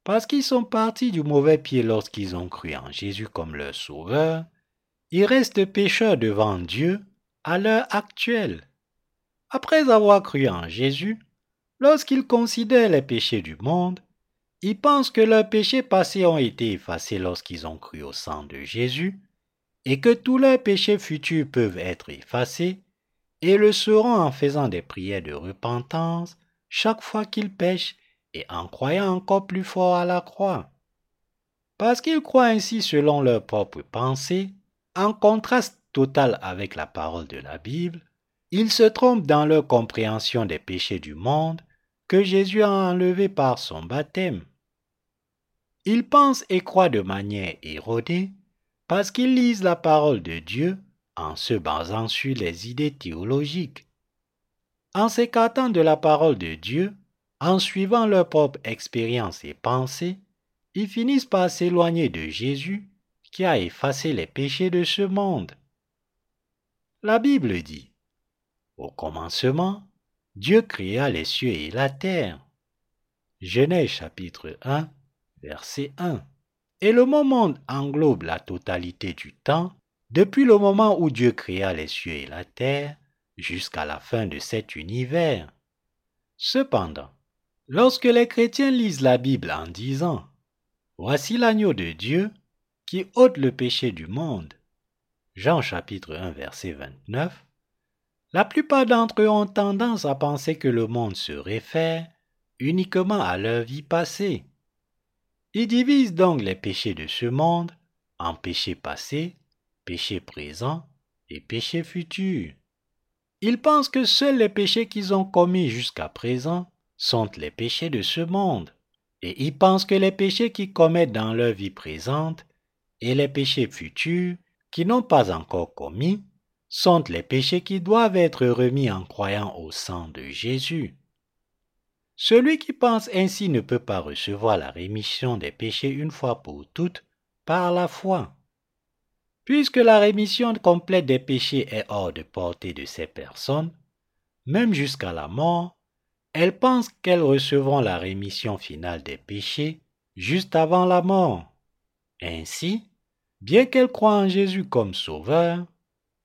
parce qu'ils sont partis du mauvais pied lorsqu'ils ont cru en Jésus comme leur sauveur, ils restent pécheurs devant Dieu à l'heure actuelle. Après avoir cru en Jésus, lorsqu'ils considèrent les péchés du monde, ils pensent que leurs péchés passés ont été effacés lorsqu'ils ont cru au sang de Jésus, et que tous leurs péchés futurs peuvent être effacés, et le seront en faisant des prières de repentance chaque fois qu'ils pêchent et en croyant encore plus fort à la croix. Parce qu'ils croient ainsi selon leurs propres pensées, en contraste total avec la parole de la Bible, ils se trompent dans leur compréhension des péchés du monde que Jésus a enlevés par son baptême. Ils pensent et croient de manière érodée parce qu'ils lisent la parole de Dieu en se basant sur les idées théologiques. En s'écartant de la parole de Dieu, en suivant leur propre expérience et pensée, ils finissent par s'éloigner de Jésus qui a effacé les péchés de ce monde. La Bible dit, au commencement, Dieu créa les cieux et la terre. Genèse chapitre 1, verset 1. Et le mot monde englobe la totalité du temps, depuis le moment où Dieu créa les cieux et la terre jusqu'à la fin de cet univers. Cependant, Lorsque les chrétiens lisent la Bible en disant Voici l'agneau de Dieu qui ôte le péché du monde, Jean chapitre 1 verset 29, la plupart d'entre eux ont tendance à penser que le monde se réfère uniquement à leur vie passée. Ils divisent donc les péchés de ce monde en péchés passés, péchés présents et péchés futurs. Ils pensent que seuls les péchés qu'ils ont commis jusqu'à présent sont les péchés de ce monde, et ils pensent que les péchés qu'ils commettent dans leur vie présente et les péchés futurs qu'ils n'ont pas encore commis sont les péchés qui doivent être remis en croyant au sang de Jésus. Celui qui pense ainsi ne peut pas recevoir la rémission des péchés une fois pour toutes par la foi. Puisque la rémission complète des péchés est hors de portée de ces personnes, même jusqu'à la mort, elles pensent qu'elles recevront la rémission finale des péchés juste avant la mort. Ainsi, bien qu'elles croient en Jésus comme sauveur,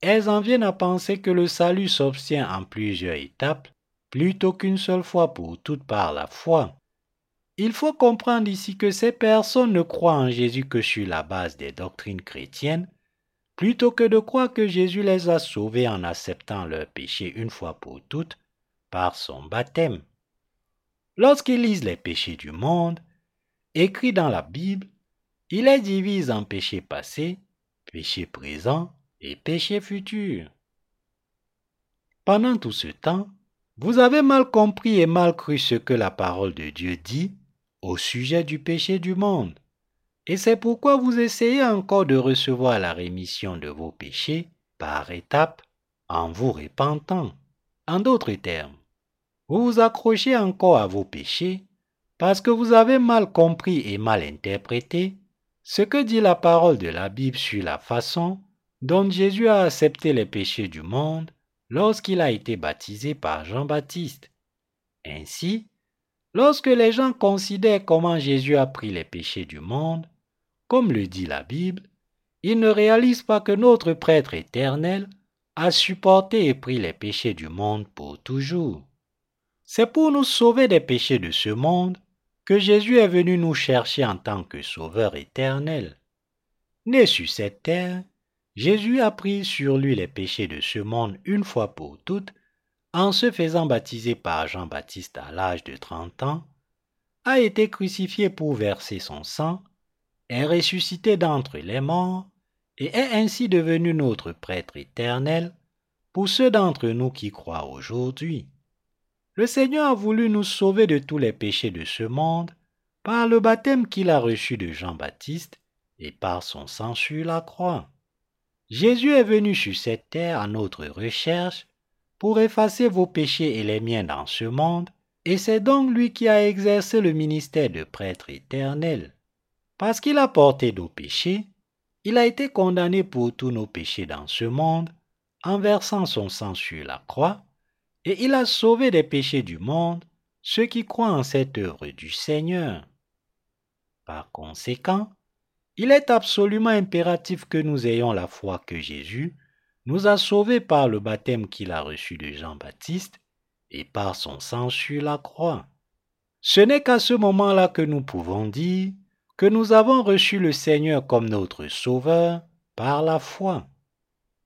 elles en viennent à penser que le salut s'obtient en plusieurs étapes plutôt qu'une seule fois pour toutes par la foi. Il faut comprendre ici que ces personnes ne croient en Jésus que sur la base des doctrines chrétiennes, plutôt que de croire que Jésus les a sauvés en acceptant leurs péchés une fois pour toutes par son baptême. Lorsqu'ils lisent les péchés du monde, écrits dans la Bible, il les divise en péchés passés, péchés présents et péchés futurs. Pendant tout ce temps, vous avez mal compris et mal cru ce que la parole de Dieu dit au sujet du péché du monde. Et c'est pourquoi vous essayez encore de recevoir la rémission de vos péchés par étapes en vous repentant. En d'autres termes, vous vous accrochez encore à vos péchés parce que vous avez mal compris et mal interprété ce que dit la parole de la Bible sur la façon dont Jésus a accepté les péchés du monde lorsqu'il a été baptisé par Jean-Baptiste. Ainsi, lorsque les gens considèrent comment Jésus a pris les péchés du monde, comme le dit la Bible, ils ne réalisent pas que notre prêtre éternel a supporté et pris les péchés du monde pour toujours. C'est pour nous sauver des péchés de ce monde que Jésus est venu nous chercher en tant que Sauveur éternel. Né sur cette terre, Jésus a pris sur lui les péchés de ce monde une fois pour toutes en se faisant baptiser par Jean-Baptiste à l'âge de 30 ans, a été crucifié pour verser son sang, est ressuscité d'entre les morts et est ainsi devenu notre prêtre éternel pour ceux d'entre nous qui croient aujourd'hui. Le Seigneur a voulu nous sauver de tous les péchés de ce monde par le baptême qu'il a reçu de Jean-Baptiste et par son sang sur la croix. Jésus est venu sur cette terre à notre recherche pour effacer vos péchés et les miens dans ce monde, et c'est donc lui qui a exercé le ministère de prêtre éternel. Parce qu'il a porté nos péchés, il a été condamné pour tous nos péchés dans ce monde, en versant son sang sur la croix, et il a sauvé des péchés du monde ceux qui croient en cette œuvre du Seigneur. Par conséquent, il est absolument impératif que nous ayons la foi que Jésus nous a sauvés par le baptême qu'il a reçu de Jean-Baptiste et par son sang sur la croix. Ce n'est qu'à ce moment-là que nous pouvons dire que nous avons reçu le Seigneur comme notre Sauveur par la foi.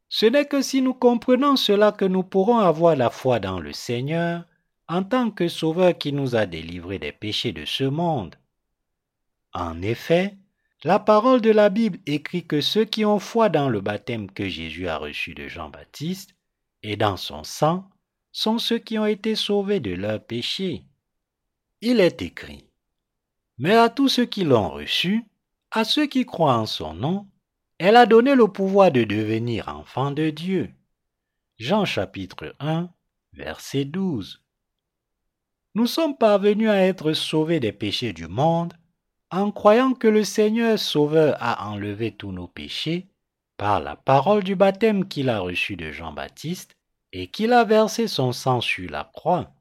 Ce n'est que si nous comprenons cela que nous pourrons avoir la foi dans le Seigneur en tant que Sauveur qui nous a délivrés des péchés de ce monde. En effet, la parole de la Bible écrit que ceux qui ont foi dans le baptême que Jésus a reçu de Jean-Baptiste et dans son sang sont ceux qui ont été sauvés de leurs péchés. Il est écrit, Mais à tous ceux qui l'ont reçu, à ceux qui croient en son nom, elle a donné le pouvoir de devenir enfants de Dieu. Jean chapitre 1, verset 12. Nous sommes parvenus à être sauvés des péchés du monde en croyant que le Seigneur Sauveur a enlevé tous nos péchés par la parole du baptême qu'il a reçu de Jean-Baptiste et qu'il a versé son sang sur la croix.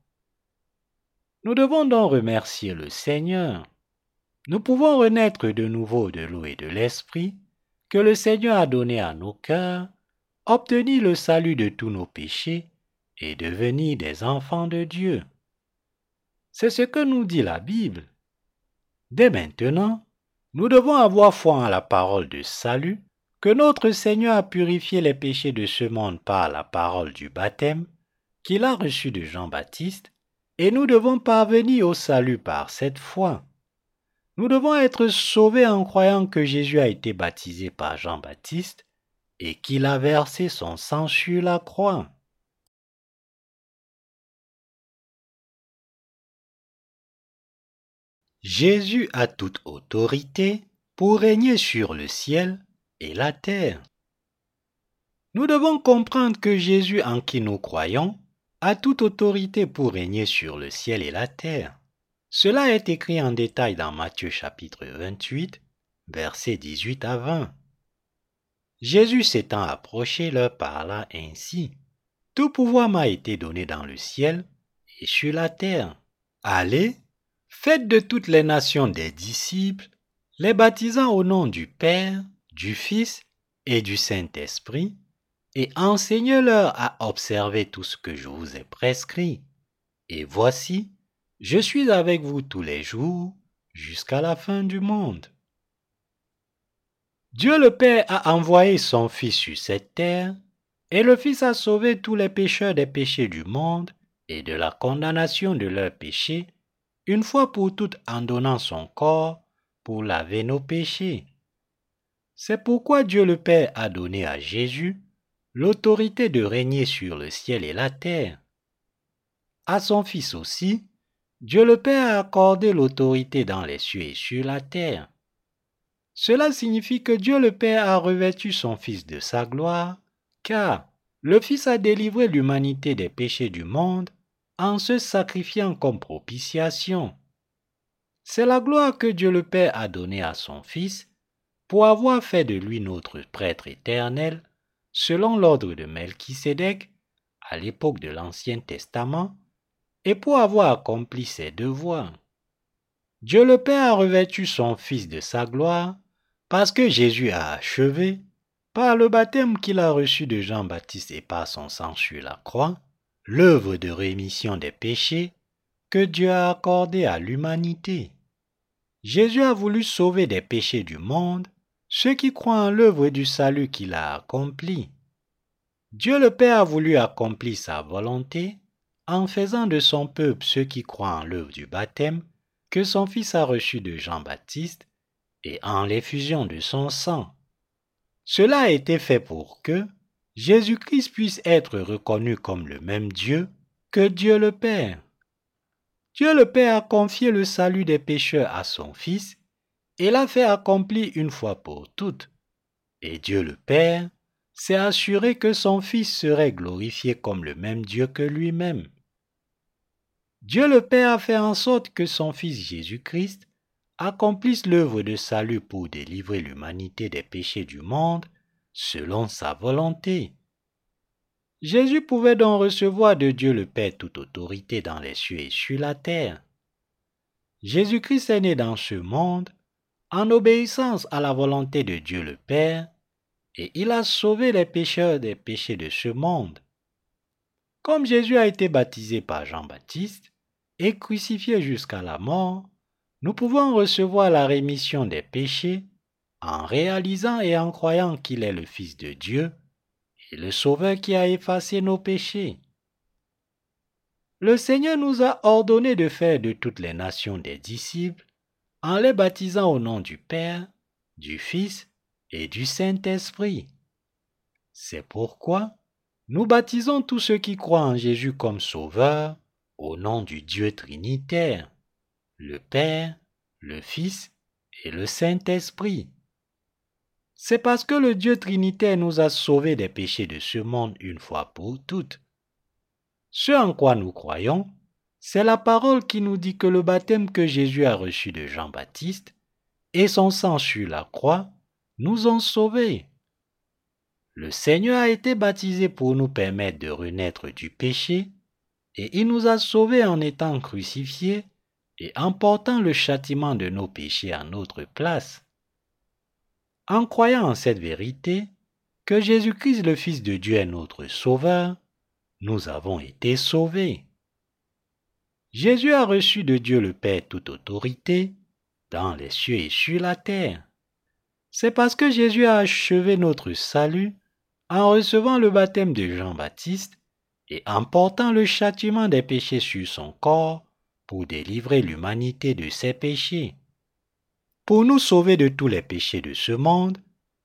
Nous devons donc remercier le Seigneur. Nous pouvons renaître de nouveau de l'eau et de l'esprit que le Seigneur a donné à nos cœurs, obtenir le salut de tous nos péchés et devenir des enfants de Dieu. C'est ce que nous dit la Bible. Dès maintenant, nous devons avoir foi en la parole de salut, que notre Seigneur a purifié les péchés de ce monde par la parole du baptême qu'il a reçu de Jean-Baptiste, et nous devons parvenir au salut par cette foi. Nous devons être sauvés en croyant que Jésus a été baptisé par Jean-Baptiste et qu'il a versé son sang sur la croix. Jésus a toute autorité pour régner sur le ciel et la terre. Nous devons comprendre que Jésus en qui nous croyons a toute autorité pour régner sur le ciel et la terre. Cela est écrit en détail dans Matthieu chapitre 28, versets 18 à 20. Jésus s'étant approché leur parla ainsi. Tout pouvoir m'a été donné dans le ciel et sur la terre. Allez, faites de toutes les nations des disciples, les baptisant au nom du Père, du Fils et du Saint-Esprit, et enseignez-leur à observer tout ce que je vous ai prescrit. Et voici, je suis avec vous tous les jours jusqu'à la fin du monde. Dieu le Père a envoyé son Fils sur cette terre, et le Fils a sauvé tous les pécheurs des péchés du monde et de la condamnation de leurs péchés, une fois pour toutes en donnant son corps pour laver nos péchés. C'est pourquoi Dieu le Père a donné à Jésus l'autorité de régner sur le ciel et la terre. À son Fils aussi, Dieu le Père a accordé l'autorité dans les cieux et sur la terre. Cela signifie que Dieu le Père a revêtu son Fils de sa gloire, car le Fils a délivré l'humanité des péchés du monde en se sacrifiant comme propitiation. C'est la gloire que Dieu le Père a donnée à son Fils pour avoir fait de lui notre prêtre éternel selon l'ordre de Melchisédek à l'époque de l'Ancien Testament et pour avoir accompli ses devoirs. Dieu le Père a revêtu son Fils de sa gloire parce que Jésus a achevé, par le baptême qu'il a reçu de Jean-Baptiste et par son sang sur la croix, l'œuvre de rémission des péchés que Dieu a accordée à l'humanité. Jésus a voulu sauver des péchés du monde ceux qui croient en l'œuvre du salut qu'il a accompli. Dieu le Père a voulu accomplir sa volonté en faisant de son peuple ceux qui croient en l'œuvre du baptême que son Fils a reçu de Jean-Baptiste et en l'effusion de son sang. Cela a été fait pour que Jésus-Christ puisse être reconnu comme le même Dieu que Dieu le Père. Dieu le Père a confié le salut des pécheurs à son Fils et l'a fait accomplir une fois pour toutes. Et Dieu le Père s'est assuré que son Fils serait glorifié comme le même Dieu que lui-même. Dieu le Père a fait en sorte que son Fils Jésus-Christ accomplisse l'œuvre de salut pour délivrer l'humanité des péchés du monde selon sa volonté. Jésus pouvait donc recevoir de Dieu le Père toute autorité dans les cieux et sur la terre. Jésus-Christ est né dans ce monde en obéissance à la volonté de Dieu le Père, et il a sauvé les pécheurs des péchés de ce monde. Comme Jésus a été baptisé par Jean-Baptiste et crucifié jusqu'à la mort, nous pouvons recevoir la rémission des péchés en réalisant et en croyant qu'il est le Fils de Dieu et le Sauveur qui a effacé nos péchés. Le Seigneur nous a ordonné de faire de toutes les nations des disciples en les baptisant au nom du Père, du Fils et du Saint-Esprit. C'est pourquoi nous baptisons tous ceux qui croient en Jésus comme Sauveur au nom du Dieu Trinitaire, le Père, le Fils et le Saint-Esprit. C'est parce que le Dieu Trinitaire nous a sauvés des péchés de ce monde une fois pour toutes. Ce en quoi nous croyons, c'est la parole qui nous dit que le baptême que Jésus a reçu de Jean-Baptiste et son sang sur la croix nous ont sauvés. Le Seigneur a été baptisé pour nous permettre de renaître du péché et il nous a sauvés en étant crucifiés et en portant le châtiment de nos péchés à notre place. En croyant en cette vérité, que Jésus-Christ le Fils de Dieu est notre Sauveur, nous avons été sauvés. Jésus a reçu de Dieu le Père toute autorité dans les cieux et sur la terre. C'est parce que Jésus a achevé notre salut en recevant le baptême de Jean-Baptiste et en portant le châtiment des péchés sur son corps pour délivrer l'humanité de ses péchés. Pour nous sauver de tous les péchés de ce monde,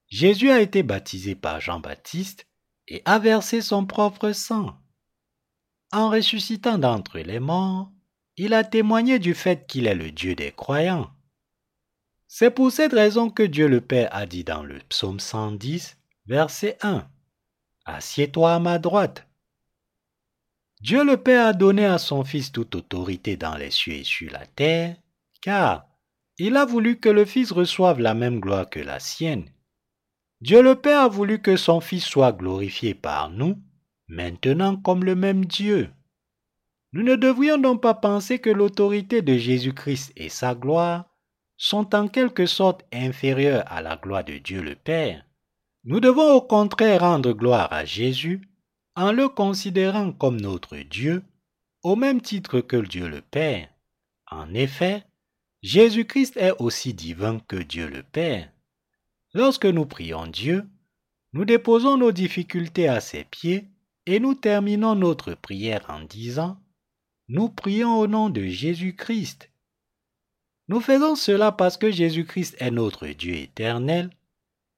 Jésus a été baptisé par Jean-Baptiste et a versé son propre sang. En ressuscitant d'entre les morts, il a témoigné du fait qu'il est le Dieu des croyants. C'est pour cette raison que Dieu le Père a dit dans le psaume 110, verset 1, Assieds-toi à ma droite. Dieu le Père a donné à son Fils toute autorité dans les cieux et sur la terre, car il a voulu que le Fils reçoive la même gloire que la sienne. Dieu le Père a voulu que son Fils soit glorifié par nous, maintenant comme le même Dieu. Nous ne devrions donc pas penser que l'autorité de Jésus-Christ et sa gloire sont en quelque sorte inférieures à la gloire de Dieu le Père. Nous devons au contraire rendre gloire à Jésus en le considérant comme notre Dieu, au même titre que Dieu le Père. En effet, Jésus-Christ est aussi divin que Dieu le Père. Lorsque nous prions Dieu, nous déposons nos difficultés à ses pieds et nous terminons notre prière en disant Nous prions au nom de Jésus-Christ. Nous faisons cela parce que Jésus-Christ est notre Dieu éternel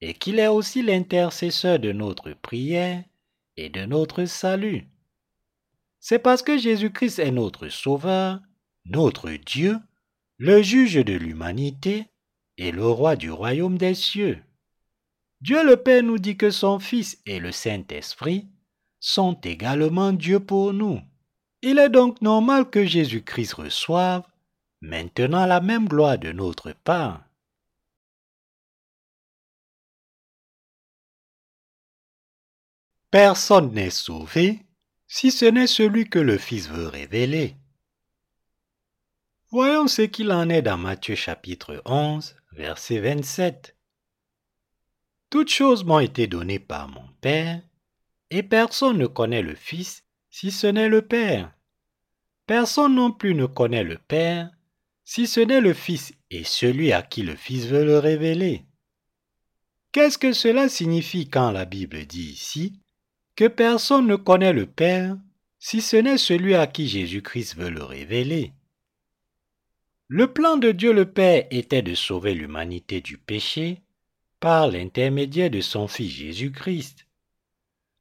et qu'il est aussi l'intercesseur de notre prière et de notre salut. C'est parce que Jésus-Christ est notre Sauveur, notre Dieu, le juge de l'humanité et le roi du royaume des cieux. Dieu le Père nous dit que son Fils et le Saint-Esprit sont également Dieu pour nous. Il est donc normal que Jésus-Christ reçoive maintenant la même gloire de notre part. Personne n'est sauvé si ce n'est celui que le Fils veut révéler. Voyons ce qu'il en est dans Matthieu chapitre 11, verset 27. Toutes choses m'ont été données par mon Père, et personne ne connaît le Fils si ce n'est le Père. Personne non plus ne connaît le Père si ce n'est le Fils et celui à qui le Fils veut le révéler. Qu'est-ce que cela signifie quand la Bible dit ici? Que personne ne connaît le Père si ce n'est celui à qui Jésus-Christ veut le révéler. Le plan de Dieu le Père était de sauver l'humanité du péché par l'intermédiaire de son Fils Jésus-Christ.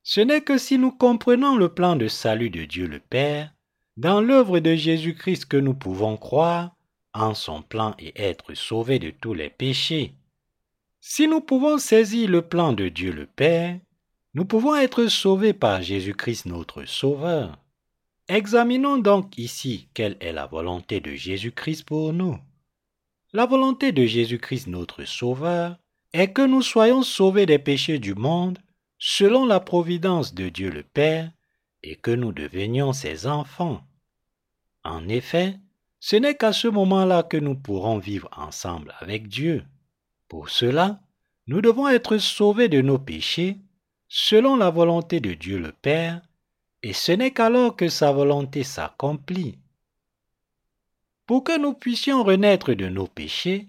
Ce n'est que si nous comprenons le plan de salut de Dieu le Père, dans l'œuvre de Jésus-Christ que nous pouvons croire en son plan et être sauvés de tous les péchés. Si nous pouvons saisir le plan de Dieu le Père, nous pouvons être sauvés par Jésus-Christ notre Sauveur. Examinons donc ici quelle est la volonté de Jésus-Christ pour nous. La volonté de Jésus-Christ notre Sauveur est que nous soyons sauvés des péchés du monde selon la providence de Dieu le Père et que nous devenions ses enfants. En effet, ce n'est qu'à ce moment-là que nous pourrons vivre ensemble avec Dieu. Pour cela, nous devons être sauvés de nos péchés selon la volonté de Dieu le Père, et ce n'est qu'alors que sa volonté s'accomplit. Pour que nous puissions renaître de nos péchés,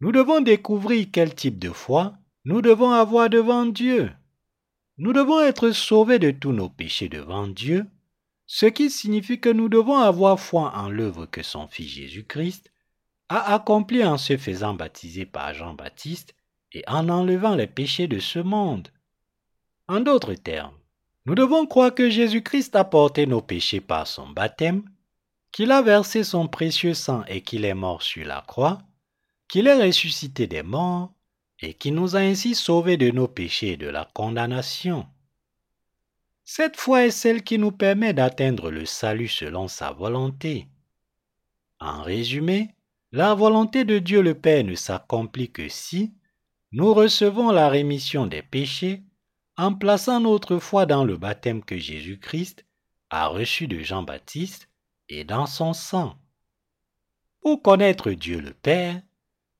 nous devons découvrir quel type de foi nous devons avoir devant Dieu. Nous devons être sauvés de tous nos péchés devant Dieu, ce qui signifie que nous devons avoir foi en l'œuvre que son Fils Jésus-Christ a accomplie en se faisant baptiser par Jean-Baptiste et en enlevant les péchés de ce monde. En d'autres termes, nous devons croire que Jésus-Christ a porté nos péchés par son baptême, qu'il a versé son précieux sang et qu'il est mort sur la croix, qu'il est ressuscité des morts et qu'il nous a ainsi sauvés de nos péchés et de la condamnation. Cette foi est celle qui nous permet d'atteindre le salut selon sa volonté. En résumé, la volonté de Dieu le Père ne s'accomplit que si nous recevons la rémission des péchés en plaçant notre foi dans le baptême que Jésus-Christ a reçu de Jean-Baptiste et dans son sang. Pour connaître Dieu le Père,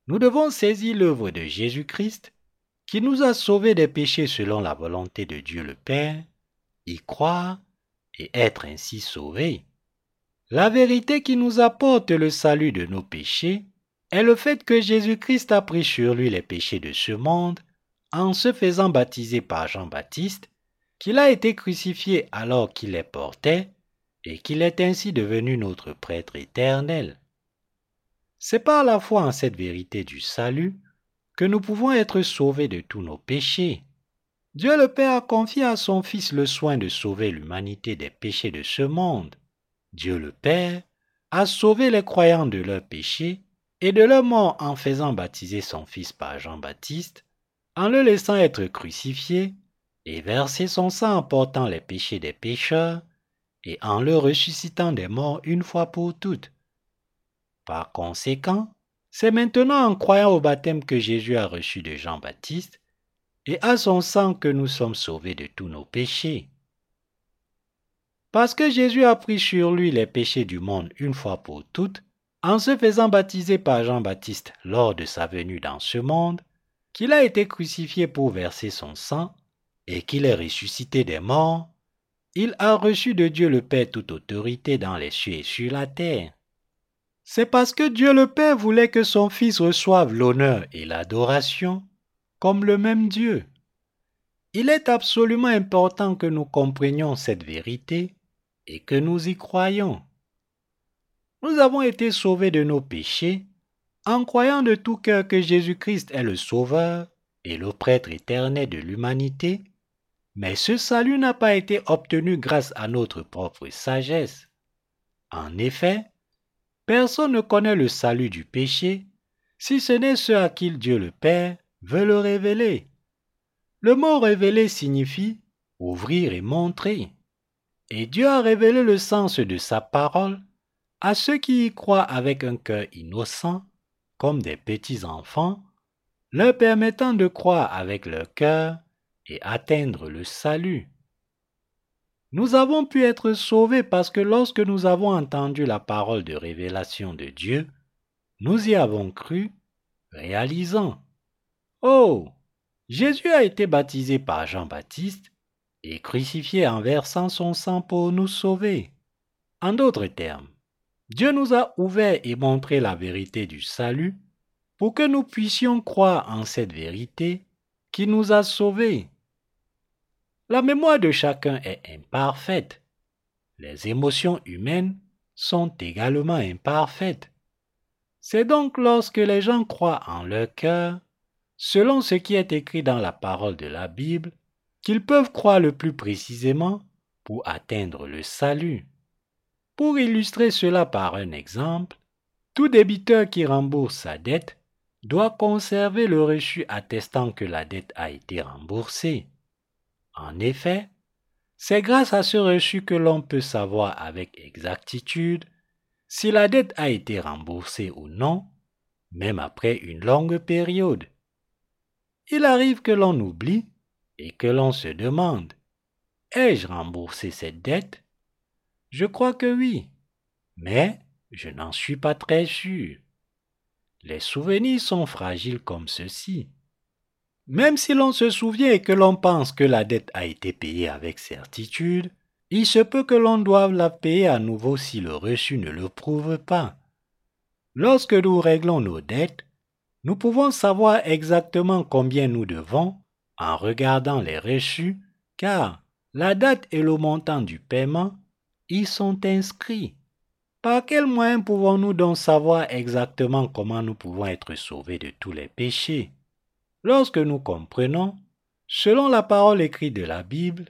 nous devons saisir l'œuvre de Jésus-Christ qui nous a sauvés des péchés selon la volonté de Dieu le Père, y croire et être ainsi sauvés. La vérité qui nous apporte le salut de nos péchés est le fait que Jésus-Christ a pris sur lui les péchés de ce monde en se faisant baptiser par Jean-Baptiste, qu'il a été crucifié alors qu'il les portait et qu'il est ainsi devenu notre prêtre éternel. C'est par la foi en cette vérité du salut que nous pouvons être sauvés de tous nos péchés. Dieu le Père a confié à son Fils le soin de sauver l'humanité des péchés de ce monde. Dieu le Père a sauvé les croyants de leurs péchés et de leur mort en faisant baptiser son Fils par Jean-Baptiste, en le laissant être crucifié et verser son sang en portant les péchés des pécheurs et en le ressuscitant des morts une fois pour toutes. Par conséquent, c'est maintenant en croyant au baptême que Jésus a reçu de Jean-Baptiste et à son sang que nous sommes sauvés de tous nos péchés. Parce que Jésus a pris sur lui les péchés du monde une fois pour toutes, en se faisant baptiser par Jean-Baptiste lors de sa venue dans ce monde, qu'il a été crucifié pour verser son sang, et qu'il est ressuscité des morts, il a reçu de Dieu le Père toute autorité dans les cieux et sur la terre. C'est parce que Dieu le Père voulait que son Fils reçoive l'honneur et l'adoration comme le même Dieu. Il est absolument important que nous comprenions cette vérité et que nous y croyons. Nous avons été sauvés de nos péchés en croyant de tout cœur que Jésus-Christ est le Sauveur et le prêtre éternel de l'humanité, mais ce salut n'a pas été obtenu grâce à notre propre sagesse. En effet, personne ne connaît le salut du péché si ce n'est ceux à qui Dieu le Père veut le révéler. Le mot révéler signifie ouvrir et montrer. Et Dieu a révélé le sens de sa parole à ceux qui y croient avec un cœur innocent, comme des petits enfants, leur permettant de croire avec leur cœur et atteindre le salut. Nous avons pu être sauvés parce que lorsque nous avons entendu la parole de révélation de Dieu, nous y avons cru, réalisant Oh Jésus a été baptisé par Jean-Baptiste et crucifié en versant son sang pour nous sauver. En d'autres termes, Dieu nous a ouvert et montré la vérité du salut pour que nous puissions croire en cette vérité qui nous a sauvés. La mémoire de chacun est imparfaite. Les émotions humaines sont également imparfaites. C'est donc lorsque les gens croient en leur cœur selon ce qui est écrit dans la parole de la Bible, qu'ils peuvent croire le plus précisément pour atteindre le salut. Pour illustrer cela par un exemple, tout débiteur qui rembourse sa dette doit conserver le reçu attestant que la dette a été remboursée. En effet, c'est grâce à ce reçu que l'on peut savoir avec exactitude si la dette a été remboursée ou non, même après une longue période il arrive que l'on oublie et que l'on se demande Ai-je remboursé cette dette? Je crois que oui, mais je n'en suis pas très sûr. Les souvenirs sont fragiles comme ceci. Même si l'on se souvient et que l'on pense que la dette a été payée avec certitude, il se peut que l'on doive la payer à nouveau si le reçu ne le prouve pas. Lorsque nous réglons nos dettes, nous pouvons savoir exactement combien nous devons en regardant les reçus, car la date et le montant du paiement y sont inscrits. Par quel moyen pouvons-nous donc savoir exactement comment nous pouvons être sauvés de tous les péchés? Lorsque nous comprenons, selon la parole écrite de la Bible,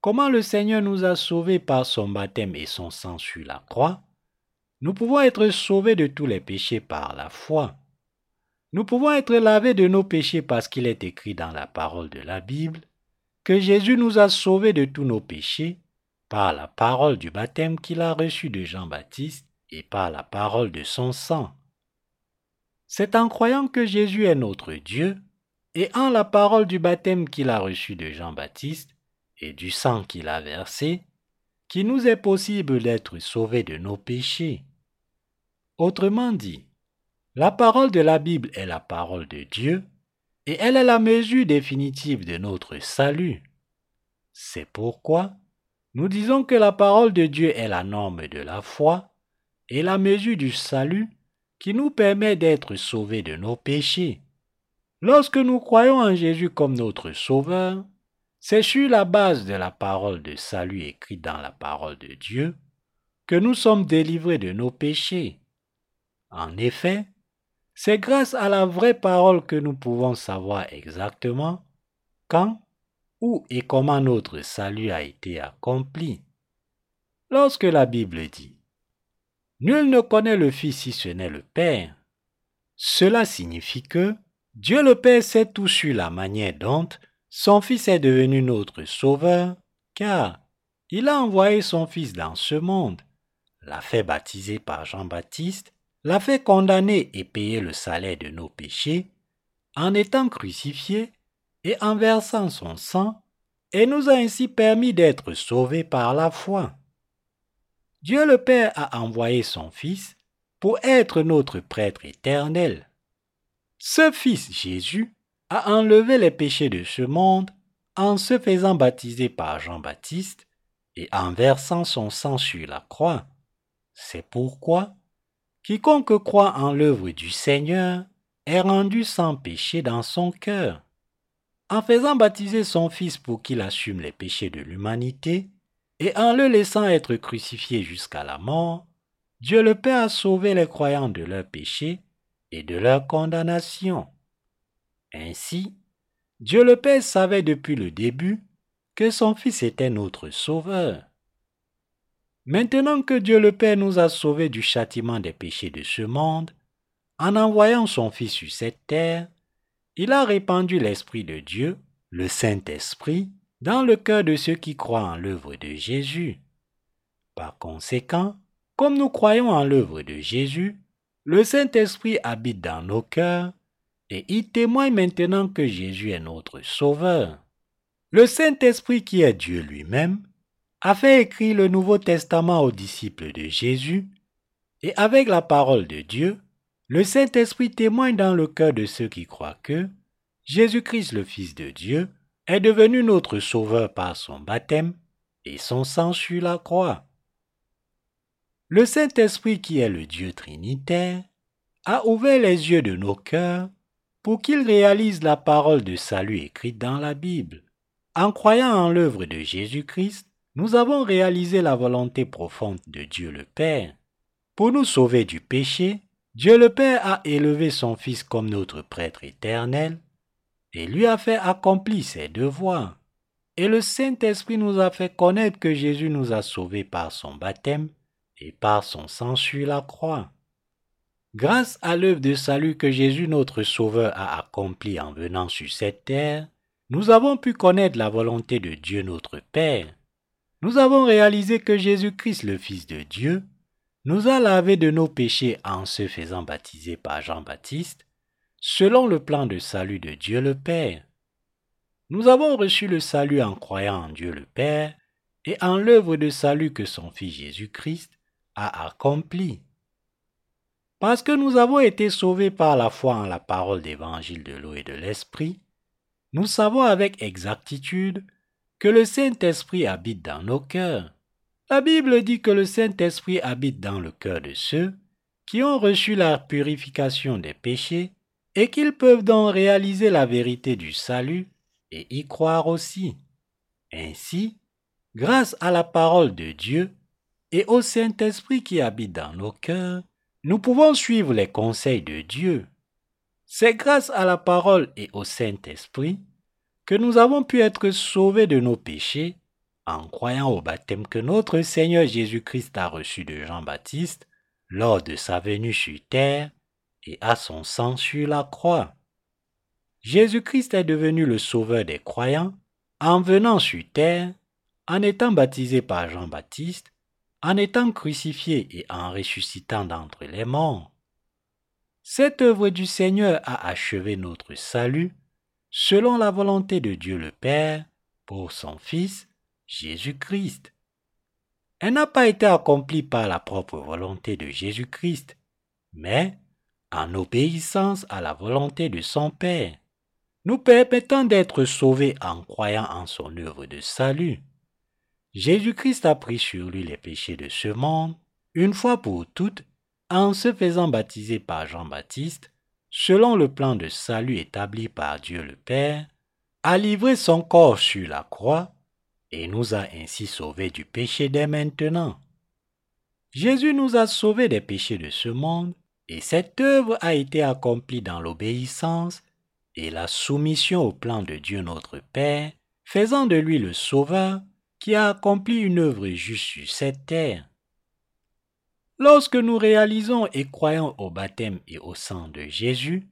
comment le Seigneur nous a sauvés par son baptême et son sang sur la croix, nous pouvons être sauvés de tous les péchés par la foi. Nous pouvons être lavés de nos péchés parce qu'il est écrit dans la parole de la Bible que Jésus nous a sauvés de tous nos péchés par la parole du baptême qu'il a reçu de Jean-Baptiste et par la parole de son sang. C'est en croyant que Jésus est notre Dieu et en la parole du baptême qu'il a reçu de Jean-Baptiste et du sang qu'il a versé qu'il nous est possible d'être sauvés de nos péchés. Autrement dit, la parole de la Bible est la parole de Dieu et elle est la mesure définitive de notre salut. C'est pourquoi nous disons que la parole de Dieu est la norme de la foi et la mesure du salut qui nous permet d'être sauvés de nos péchés. Lorsque nous croyons en Jésus comme notre Sauveur, c'est sur la base de la parole de salut écrite dans la parole de Dieu que nous sommes délivrés de nos péchés. En effet, c'est grâce à la vraie parole que nous pouvons savoir exactement quand, où et comment notre salut a été accompli. Lorsque la Bible dit Nul ne connaît le Fils si ce n'est le Père, cela signifie que Dieu le Père sait tout sur la manière dont son Fils est devenu notre Sauveur, car il a envoyé son Fils dans ce monde, l'a fait baptiser par Jean-Baptiste l'a fait condamner et payer le salaire de nos péchés, en étant crucifié et en versant son sang, et nous a ainsi permis d'être sauvés par la foi. Dieu le Père a envoyé son Fils pour être notre prêtre éternel. Ce Fils Jésus a enlevé les péchés de ce monde en se faisant baptiser par Jean-Baptiste et en versant son sang sur la croix. C'est pourquoi Quiconque croit en l'œuvre du Seigneur est rendu sans péché dans son cœur. En faisant baptiser son Fils pour qu'il assume les péchés de l'humanité, et en le laissant être crucifié jusqu'à la mort, Dieu le Père a sauvé les croyants de leurs péchés et de leur condamnation. Ainsi, Dieu le Père savait depuis le début que son Fils était notre Sauveur. Maintenant que Dieu le Père nous a sauvés du châtiment des péchés de ce monde, en envoyant son Fils sur cette terre, il a répandu l'Esprit de Dieu, le Saint-Esprit, dans le cœur de ceux qui croient en l'œuvre de Jésus. Par conséquent, comme nous croyons en l'œuvre de Jésus, le Saint-Esprit habite dans nos cœurs et il témoigne maintenant que Jésus est notre Sauveur. Le Saint-Esprit qui est Dieu lui-même a fait écrire le Nouveau Testament aux disciples de Jésus, et avec la parole de Dieu, le Saint-Esprit témoigne dans le cœur de ceux qui croient que Jésus-Christ le Fils de Dieu est devenu notre Sauveur par son baptême et son sang sur la croix. Le Saint-Esprit qui est le Dieu trinitaire a ouvert les yeux de nos cœurs pour qu'ils réalisent la parole de salut écrite dans la Bible. En croyant en l'œuvre de Jésus-Christ, nous avons réalisé la volonté profonde de Dieu le Père. Pour nous sauver du péché, Dieu le Père a élevé son Fils comme notre prêtre éternel et lui a fait accomplir ses devoirs. Et le Saint-Esprit nous a fait connaître que Jésus nous a sauvés par son baptême et par son sang sur la croix. Grâce à l'œuvre de salut que Jésus notre Sauveur a accomplie en venant sur cette terre, nous avons pu connaître la volonté de Dieu notre Père nous avons réalisé que Jésus-Christ, le Fils de Dieu, nous a lavé de nos péchés en se faisant baptiser par Jean-Baptiste, selon le plan de salut de Dieu le Père. Nous avons reçu le salut en croyant en Dieu le Père et en l'œuvre de salut que son Fils Jésus-Christ a accompli. Parce que nous avons été sauvés par la foi en la parole d'évangile de l'eau et de l'esprit, nous savons avec exactitude que le Saint-Esprit habite dans nos cœurs. La Bible dit que le Saint-Esprit habite dans le cœur de ceux qui ont reçu la purification des péchés et qu'ils peuvent donc réaliser la vérité du salut et y croire aussi. Ainsi, grâce à la parole de Dieu et au Saint-Esprit qui habite dans nos cœurs, nous pouvons suivre les conseils de Dieu. C'est grâce à la parole et au Saint-Esprit que nous avons pu être sauvés de nos péchés en croyant au baptême que notre Seigneur Jésus-Christ a reçu de Jean-Baptiste lors de sa venue sur terre et à son sang sur la croix. Jésus-Christ est devenu le sauveur des croyants en venant sur terre, en étant baptisé par Jean-Baptiste, en étant crucifié et en ressuscitant d'entre les morts. Cette œuvre du Seigneur a achevé notre salut selon la volonté de Dieu le Père, pour son Fils, Jésus-Christ. Elle n'a pas été accomplie par la propre volonté de Jésus-Christ, mais en obéissance à la volonté de son Père, nous permettant d'être sauvés en croyant en son œuvre de salut. Jésus-Christ a pris sur lui les péchés de ce monde, une fois pour toutes, en se faisant baptiser par Jean-Baptiste, selon le plan de salut établi par Dieu le Père, a livré son corps sur la croix et nous a ainsi sauvés du péché dès maintenant. Jésus nous a sauvés des péchés de ce monde et cette œuvre a été accomplie dans l'obéissance et la soumission au plan de Dieu notre Père, faisant de lui le Sauveur qui a accompli une œuvre juste sur cette terre. Lorsque nous réalisons et croyons au baptême et au sang de Jésus,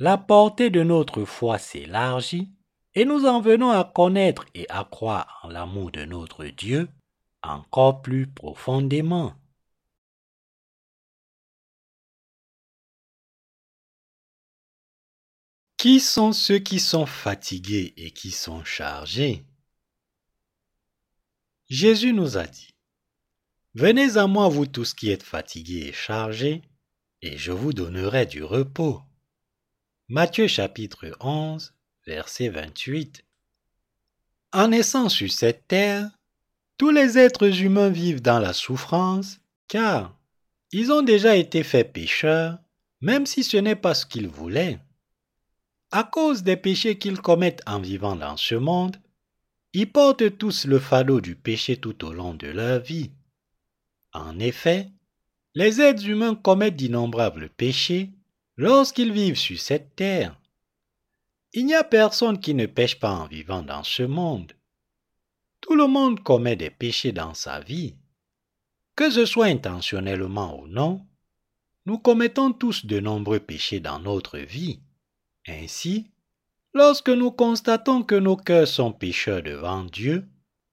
la portée de notre foi s'élargit et nous en venons à connaître et à croire en l'amour de notre Dieu encore plus profondément. Qui sont ceux qui sont fatigués et qui sont chargés? Jésus nous a dit, Venez à moi vous tous qui êtes fatigués et chargés, et je vous donnerai du repos. Matthieu chapitre 11, verset 28. En naissant sur cette terre, tous les êtres humains vivent dans la souffrance, car ils ont déjà été faits pécheurs, même si ce n'est pas ce qu'ils voulaient. À cause des péchés qu'ils commettent en vivant dans ce monde, ils portent tous le fardeau du péché tout au long de leur vie. En effet, les êtres humains commettent d'innombrables péchés lorsqu'ils vivent sur cette terre. Il n'y a personne qui ne pêche pas en vivant dans ce monde. Tout le monde commet des péchés dans sa vie. Que ce soit intentionnellement ou non, nous commettons tous de nombreux péchés dans notre vie. Ainsi, lorsque nous constatons que nos cœurs sont pécheurs devant Dieu,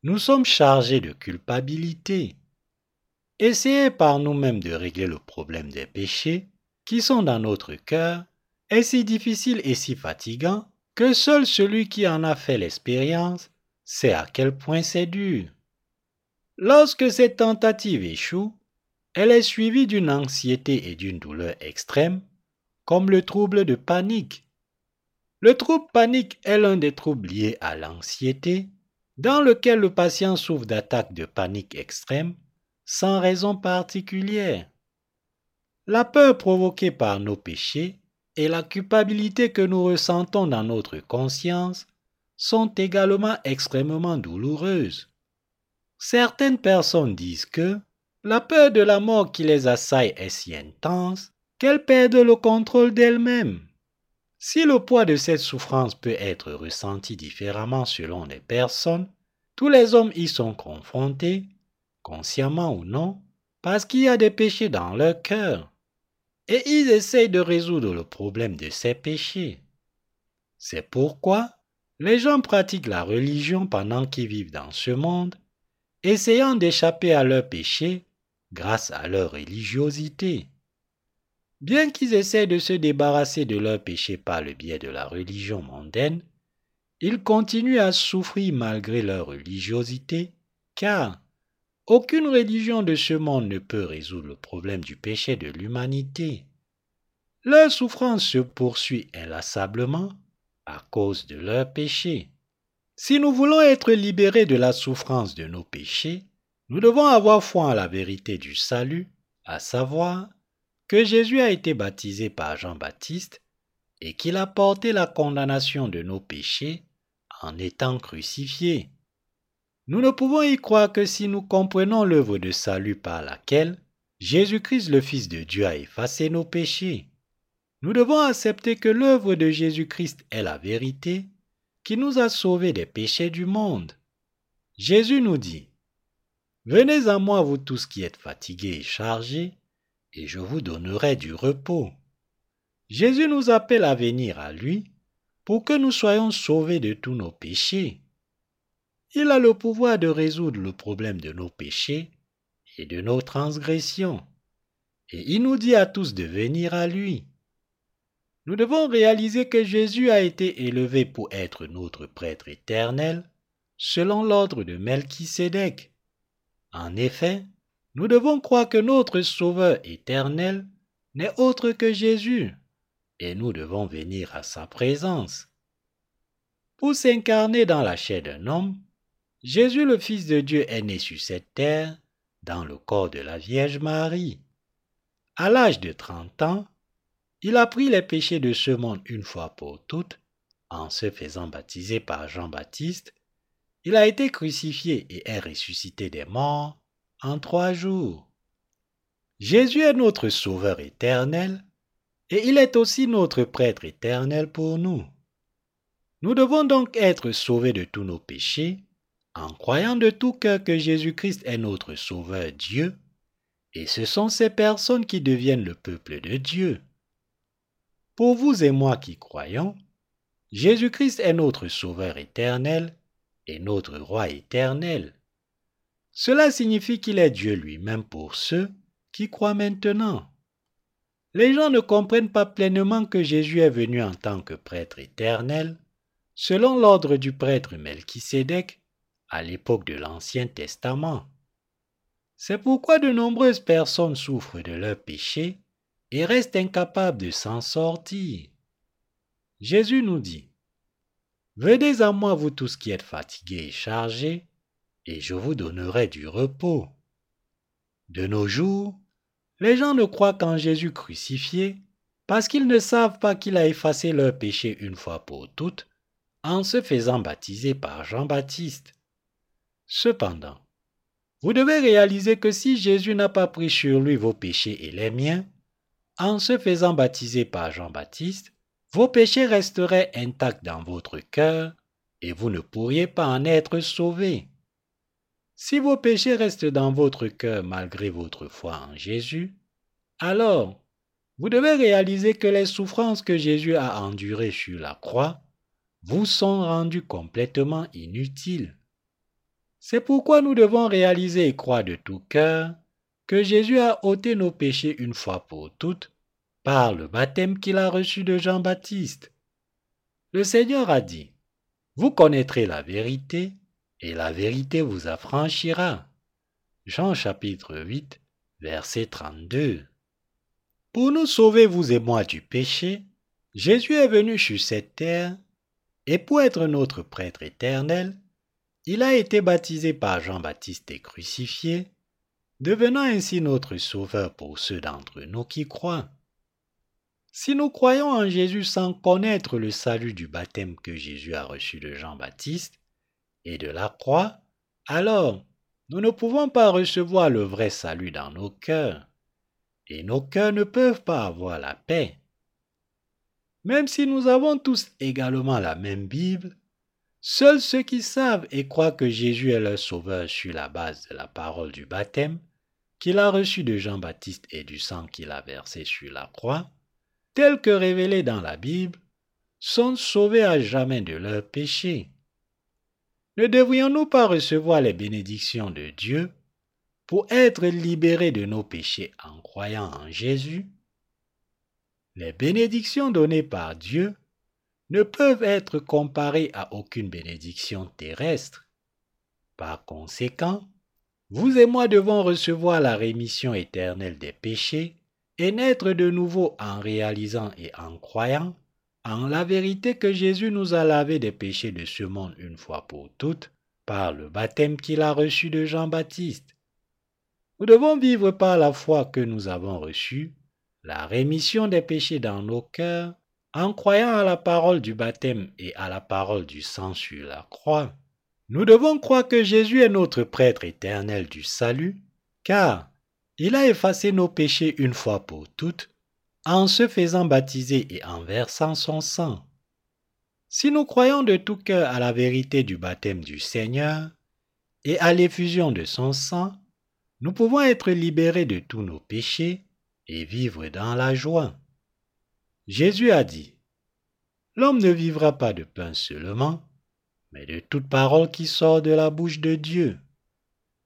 nous sommes chargés de culpabilité. Essayez par nous-mêmes de régler le problème des péchés qui sont dans notre cœur est si difficile et si fatigant que seul celui qui en a fait l'expérience sait à quel point c'est dur. Lorsque cette tentative échoue, elle est suivie d'une anxiété et d'une douleur extrême, comme le trouble de panique. Le trouble panique est l'un des troubles liés à l'anxiété, dans lequel le patient souffre d'attaques de panique extrême sans raison particulière. La peur provoquée par nos péchés et la culpabilité que nous ressentons dans notre conscience sont également extrêmement douloureuses. Certaines personnes disent que la peur de la mort qui les assaille est si intense qu'elles perdent le contrôle d'elles-mêmes. Si le poids de cette souffrance peut être ressenti différemment selon les personnes, tous les hommes y sont confrontés, consciemment ou non, parce qu'il y a des péchés dans leur cœur et ils essayent de résoudre le problème de ces péchés. C'est pourquoi les gens pratiquent la religion pendant qu'ils vivent dans ce monde, essayant d'échapper à leurs péchés grâce à leur religiosité. Bien qu'ils essayent de se débarrasser de leurs péchés par le biais de la religion mondaine, ils continuent à souffrir malgré leur religiosité, car aucune religion de ce monde ne peut résoudre le problème du péché de l'humanité. Leur souffrance se poursuit inlassablement à cause de leur péché. Si nous voulons être libérés de la souffrance de nos péchés, nous devons avoir foi en la vérité du salut, à savoir que Jésus a été baptisé par Jean-Baptiste et qu'il a porté la condamnation de nos péchés en étant crucifié. Nous ne pouvons y croire que si nous comprenons l'œuvre de salut par laquelle Jésus-Christ le Fils de Dieu a effacé nos péchés. Nous devons accepter que l'œuvre de Jésus-Christ est la vérité qui nous a sauvés des péchés du monde. Jésus nous dit, Venez à moi vous tous qui êtes fatigués et chargés, et je vous donnerai du repos. Jésus nous appelle à venir à lui pour que nous soyons sauvés de tous nos péchés. Il a le pouvoir de résoudre le problème de nos péchés et de nos transgressions. Et il nous dit à tous de venir à lui. Nous devons réaliser que Jésus a été élevé pour être notre prêtre éternel, selon l'ordre de Melchisédek. En effet, nous devons croire que notre Sauveur éternel n'est autre que Jésus, et nous devons venir à sa présence. Pour s'incarner dans la chair d'un homme, Jésus le Fils de Dieu est né sur cette terre dans le corps de la Vierge Marie. À l'âge de 30 ans, il a pris les péchés de ce monde une fois pour toutes en se faisant baptiser par Jean-Baptiste. Il a été crucifié et est ressuscité des morts en trois jours. Jésus est notre Sauveur éternel et il est aussi notre prêtre éternel pour nous. Nous devons donc être sauvés de tous nos péchés en croyant de tout cœur que Jésus-Christ est notre Sauveur Dieu, et ce sont ces personnes qui deviennent le peuple de Dieu. Pour vous et moi qui croyons, Jésus-Christ est notre Sauveur éternel et notre Roi éternel. Cela signifie qu'il est Dieu lui-même pour ceux qui croient maintenant. Les gens ne comprennent pas pleinement que Jésus est venu en tant que prêtre éternel, selon l'ordre du prêtre Melchisédek à l'époque de l'Ancien Testament. C'est pourquoi de nombreuses personnes souffrent de leurs péchés et restent incapables de s'en sortir. Jésus nous dit, Venez à moi vous tous qui êtes fatigués et chargés, et je vous donnerai du repos. De nos jours, les gens ne croient qu'en Jésus crucifié parce qu'ils ne savent pas qu'il a effacé leurs péchés une fois pour toutes en se faisant baptiser par Jean-Baptiste. Cependant, vous devez réaliser que si Jésus n'a pas pris sur lui vos péchés et les miens, en se faisant baptiser par Jean-Baptiste, vos péchés resteraient intacts dans votre cœur et vous ne pourriez pas en être sauvés. Si vos péchés restent dans votre cœur malgré votre foi en Jésus, alors vous devez réaliser que les souffrances que Jésus a endurées sur la croix vous sont rendues complètement inutiles. C'est pourquoi nous devons réaliser et croire de tout cœur que Jésus a ôté nos péchés une fois pour toutes par le baptême qu'il a reçu de Jean-Baptiste. Le Seigneur a dit, Vous connaîtrez la vérité, et la vérité vous affranchira. Jean chapitre 8, verset 32. Pour nous sauver, vous et moi, du péché, Jésus est venu sur cette terre, et pour être notre prêtre éternel, il a été baptisé par Jean-Baptiste et crucifié, devenant ainsi notre sauveur pour ceux d'entre nous qui croient. Si nous croyons en Jésus sans connaître le salut du baptême que Jésus a reçu de Jean-Baptiste et de la croix, alors nous ne pouvons pas recevoir le vrai salut dans nos cœurs, et nos cœurs ne peuvent pas avoir la paix. Même si nous avons tous également la même Bible, Seuls ceux qui savent et croient que Jésus est leur sauveur sur la base de la parole du baptême, qu'il a reçu de Jean-Baptiste et du sang qu'il a versé sur la croix, tel que révélé dans la Bible, sont sauvés à jamais de leurs péchés. Ne devrions-nous pas recevoir les bénédictions de Dieu pour être libérés de nos péchés en croyant en Jésus? Les bénédictions données par Dieu ne peuvent être comparés à aucune bénédiction terrestre. Par conséquent, vous et moi devons recevoir la rémission éternelle des péchés et naître de nouveau en réalisant et en croyant en la vérité que Jésus nous a lavé des péchés de ce monde une fois pour toutes par le baptême qu'il a reçu de Jean-Baptiste. Nous devons vivre par la foi que nous avons reçue, la rémission des péchés dans nos cœurs en croyant à la parole du baptême et à la parole du sang sur la croix, nous devons croire que Jésus est notre prêtre éternel du salut, car il a effacé nos péchés une fois pour toutes en se faisant baptiser et en versant son sang. Si nous croyons de tout cœur à la vérité du baptême du Seigneur et à l'effusion de son sang, nous pouvons être libérés de tous nos péchés et vivre dans la joie. Jésus a dit, L'homme ne vivra pas de pain seulement, mais de toute parole qui sort de la bouche de Dieu.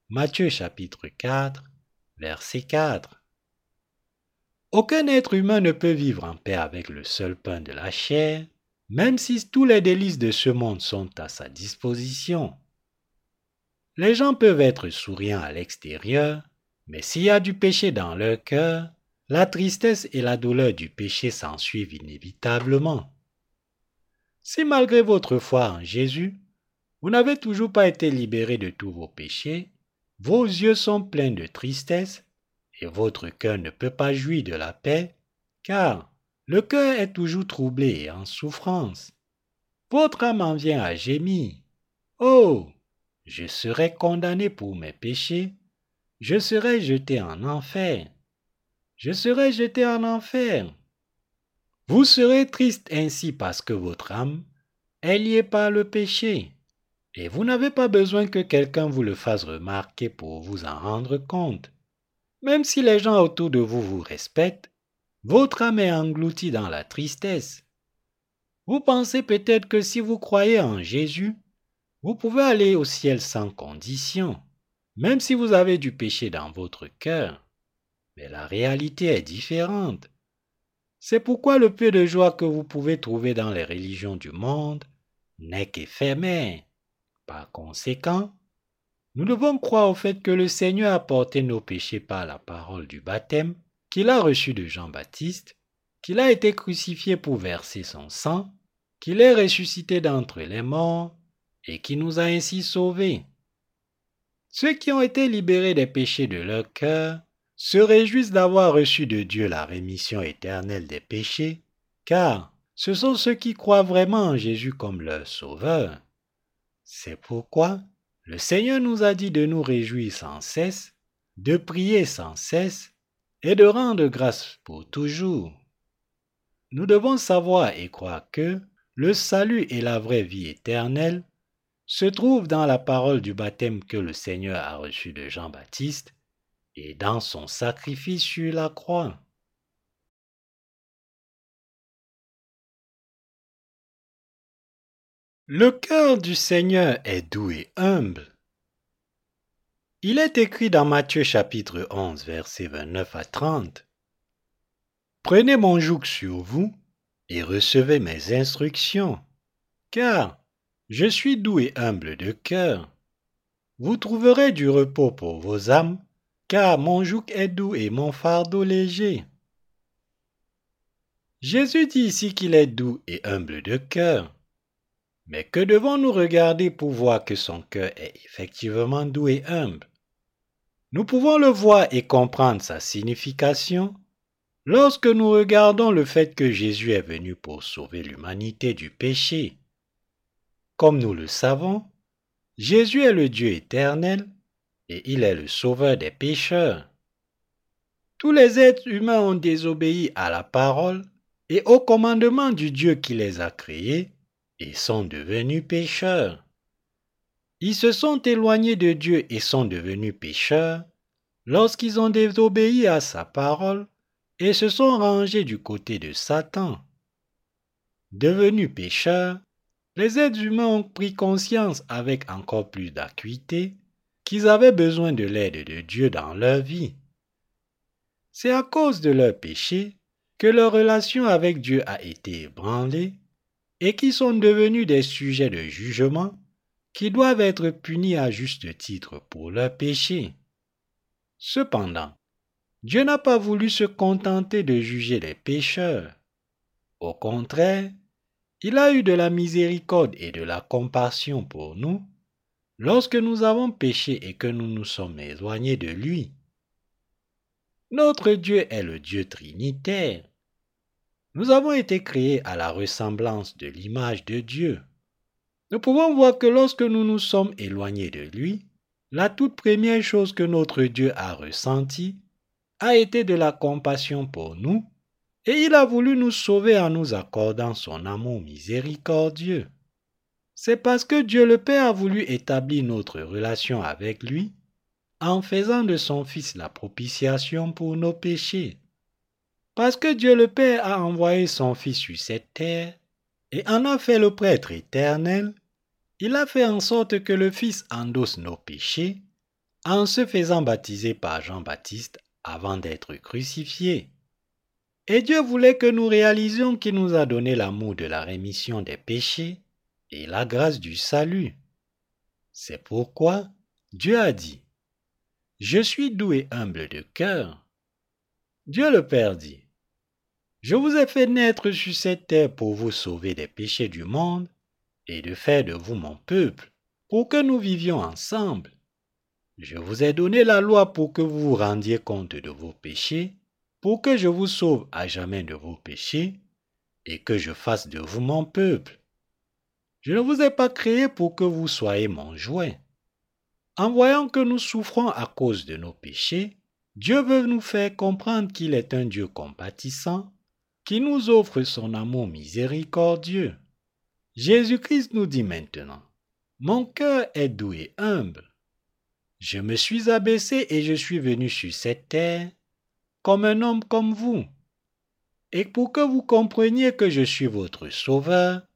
Matthieu chapitre 4, verset 4. Aucun être humain ne peut vivre en paix avec le seul pain de la chair, même si tous les délices de ce monde sont à sa disposition. Les gens peuvent être souriants à l'extérieur, mais s'il y a du péché dans leur cœur, la tristesse et la douleur du péché s'ensuivent inévitablement. Si malgré votre foi en Jésus, Vous n'avez toujours pas été libéré de tous vos péchés, vos yeux sont pleins de tristesse, et votre cœur ne peut pas jouir de la paix, car le cœur est toujours troublé et en souffrance. Votre âme en vient à gémir. Oh, je serai condamné pour mes péchés, je serai jeté en enfer. Je serai jeté en enfer. Vous serez triste ainsi parce que votre âme est liée par le péché. Et vous n'avez pas besoin que quelqu'un vous le fasse remarquer pour vous en rendre compte. Même si les gens autour de vous vous respectent, votre âme est engloutie dans la tristesse. Vous pensez peut-être que si vous croyez en Jésus, vous pouvez aller au ciel sans condition, même si vous avez du péché dans votre cœur. Mais la réalité est différente. C'est pourquoi le peu de joie que vous pouvez trouver dans les religions du monde n'est qu'éphémère. Par conséquent, nous devons croire au fait que le Seigneur a porté nos péchés par la parole du baptême qu'il a reçu de Jean-Baptiste, qu'il a été crucifié pour verser son sang, qu'il est ressuscité d'entre les morts et qui nous a ainsi sauvés. Ceux qui ont été libérés des péchés de leur cœur se réjouissent d'avoir reçu de Dieu la rémission éternelle des péchés, car ce sont ceux qui croient vraiment en Jésus comme leur Sauveur. C'est pourquoi le Seigneur nous a dit de nous réjouir sans cesse, de prier sans cesse et de rendre grâce pour toujours. Nous devons savoir et croire que le salut et la vraie vie éternelle se trouvent dans la parole du baptême que le Seigneur a reçu de Jean-Baptiste et dans son sacrifice sur la croix. Le cœur du Seigneur est doux et humble. Il est écrit dans Matthieu chapitre 11 versets 29 à 30. Prenez mon joug sur vous et recevez mes instructions, car je suis doux et humble de cœur. Vous trouverez du repos pour vos âmes, car mon joug est doux et mon fardeau léger. Jésus dit ici qu'il est doux et humble de cœur. Mais que devons-nous regarder pour voir que son cœur est effectivement doux et humble? Nous pouvons le voir et comprendre sa signification lorsque nous regardons le fait que Jésus est venu pour sauver l'humanité du péché. Comme nous le savons, Jésus est le Dieu éternel et il est le sauveur des pécheurs. Tous les êtres humains ont désobéi à la parole et au commandement du Dieu qui les a créés et sont devenus pécheurs. Ils se sont éloignés de Dieu et sont devenus pécheurs lorsqu'ils ont désobéi à sa parole et se sont rangés du côté de Satan. Devenus pécheurs, les êtres humains ont pris conscience avec encore plus d'acuité qu'ils avaient besoin de l'aide de Dieu dans leur vie. C'est à cause de leur péché que leur relation avec Dieu a été ébranlée et qui sont devenus des sujets de jugement qui doivent être punis à juste titre pour leur péché. Cependant, Dieu n'a pas voulu se contenter de juger les pécheurs. Au contraire, il a eu de la miséricorde et de la compassion pour nous lorsque nous avons péché et que nous nous sommes éloignés de lui. Notre Dieu est le Dieu trinitaire. Nous avons été créés à la ressemblance de l'image de Dieu. Nous pouvons voir que lorsque nous nous sommes éloignés de lui, la toute première chose que notre Dieu a ressentie a été de la compassion pour nous et il a voulu nous sauver en nous accordant son amour miséricordieux. C'est parce que Dieu le Père a voulu établir notre relation avec lui en faisant de son Fils la propitiation pour nos péchés. Parce que Dieu le Père a envoyé son Fils sur cette terre et en a fait le prêtre éternel, il a fait en sorte que le Fils endosse nos péchés en se faisant baptiser par Jean-Baptiste avant d'être crucifié. Et Dieu voulait que nous réalisions qu'il nous a donné l'amour de la rémission des péchés et la grâce du salut. C'est pourquoi Dieu a dit, Je suis doux et humble de cœur. Dieu le Père dit, Je vous ai fait naître sur cette terre pour vous sauver des péchés du monde et de faire de vous mon peuple. pour que nous vivions ensemble. Je vous ai donné la loi pour que vous vous rendiez compte de vos péchés, pour que je vous sauve à jamais de vos péchés, et que je fasse de vous mon peuple. Je ne vous ai pas créé pour que vous soyez mon jouet. En voyant que nous souffrons à cause de nos péchés, Dieu veut nous faire comprendre qu'il est un Dieu compatissant, qui nous offre son amour miséricordieux. Jésus-Christ nous dit maintenant, Mon cœur est doux et humble. Je me suis abaissé et je suis venu sur cette terre comme un homme comme vous. Et pour que vous compreniez que je suis votre sauveur,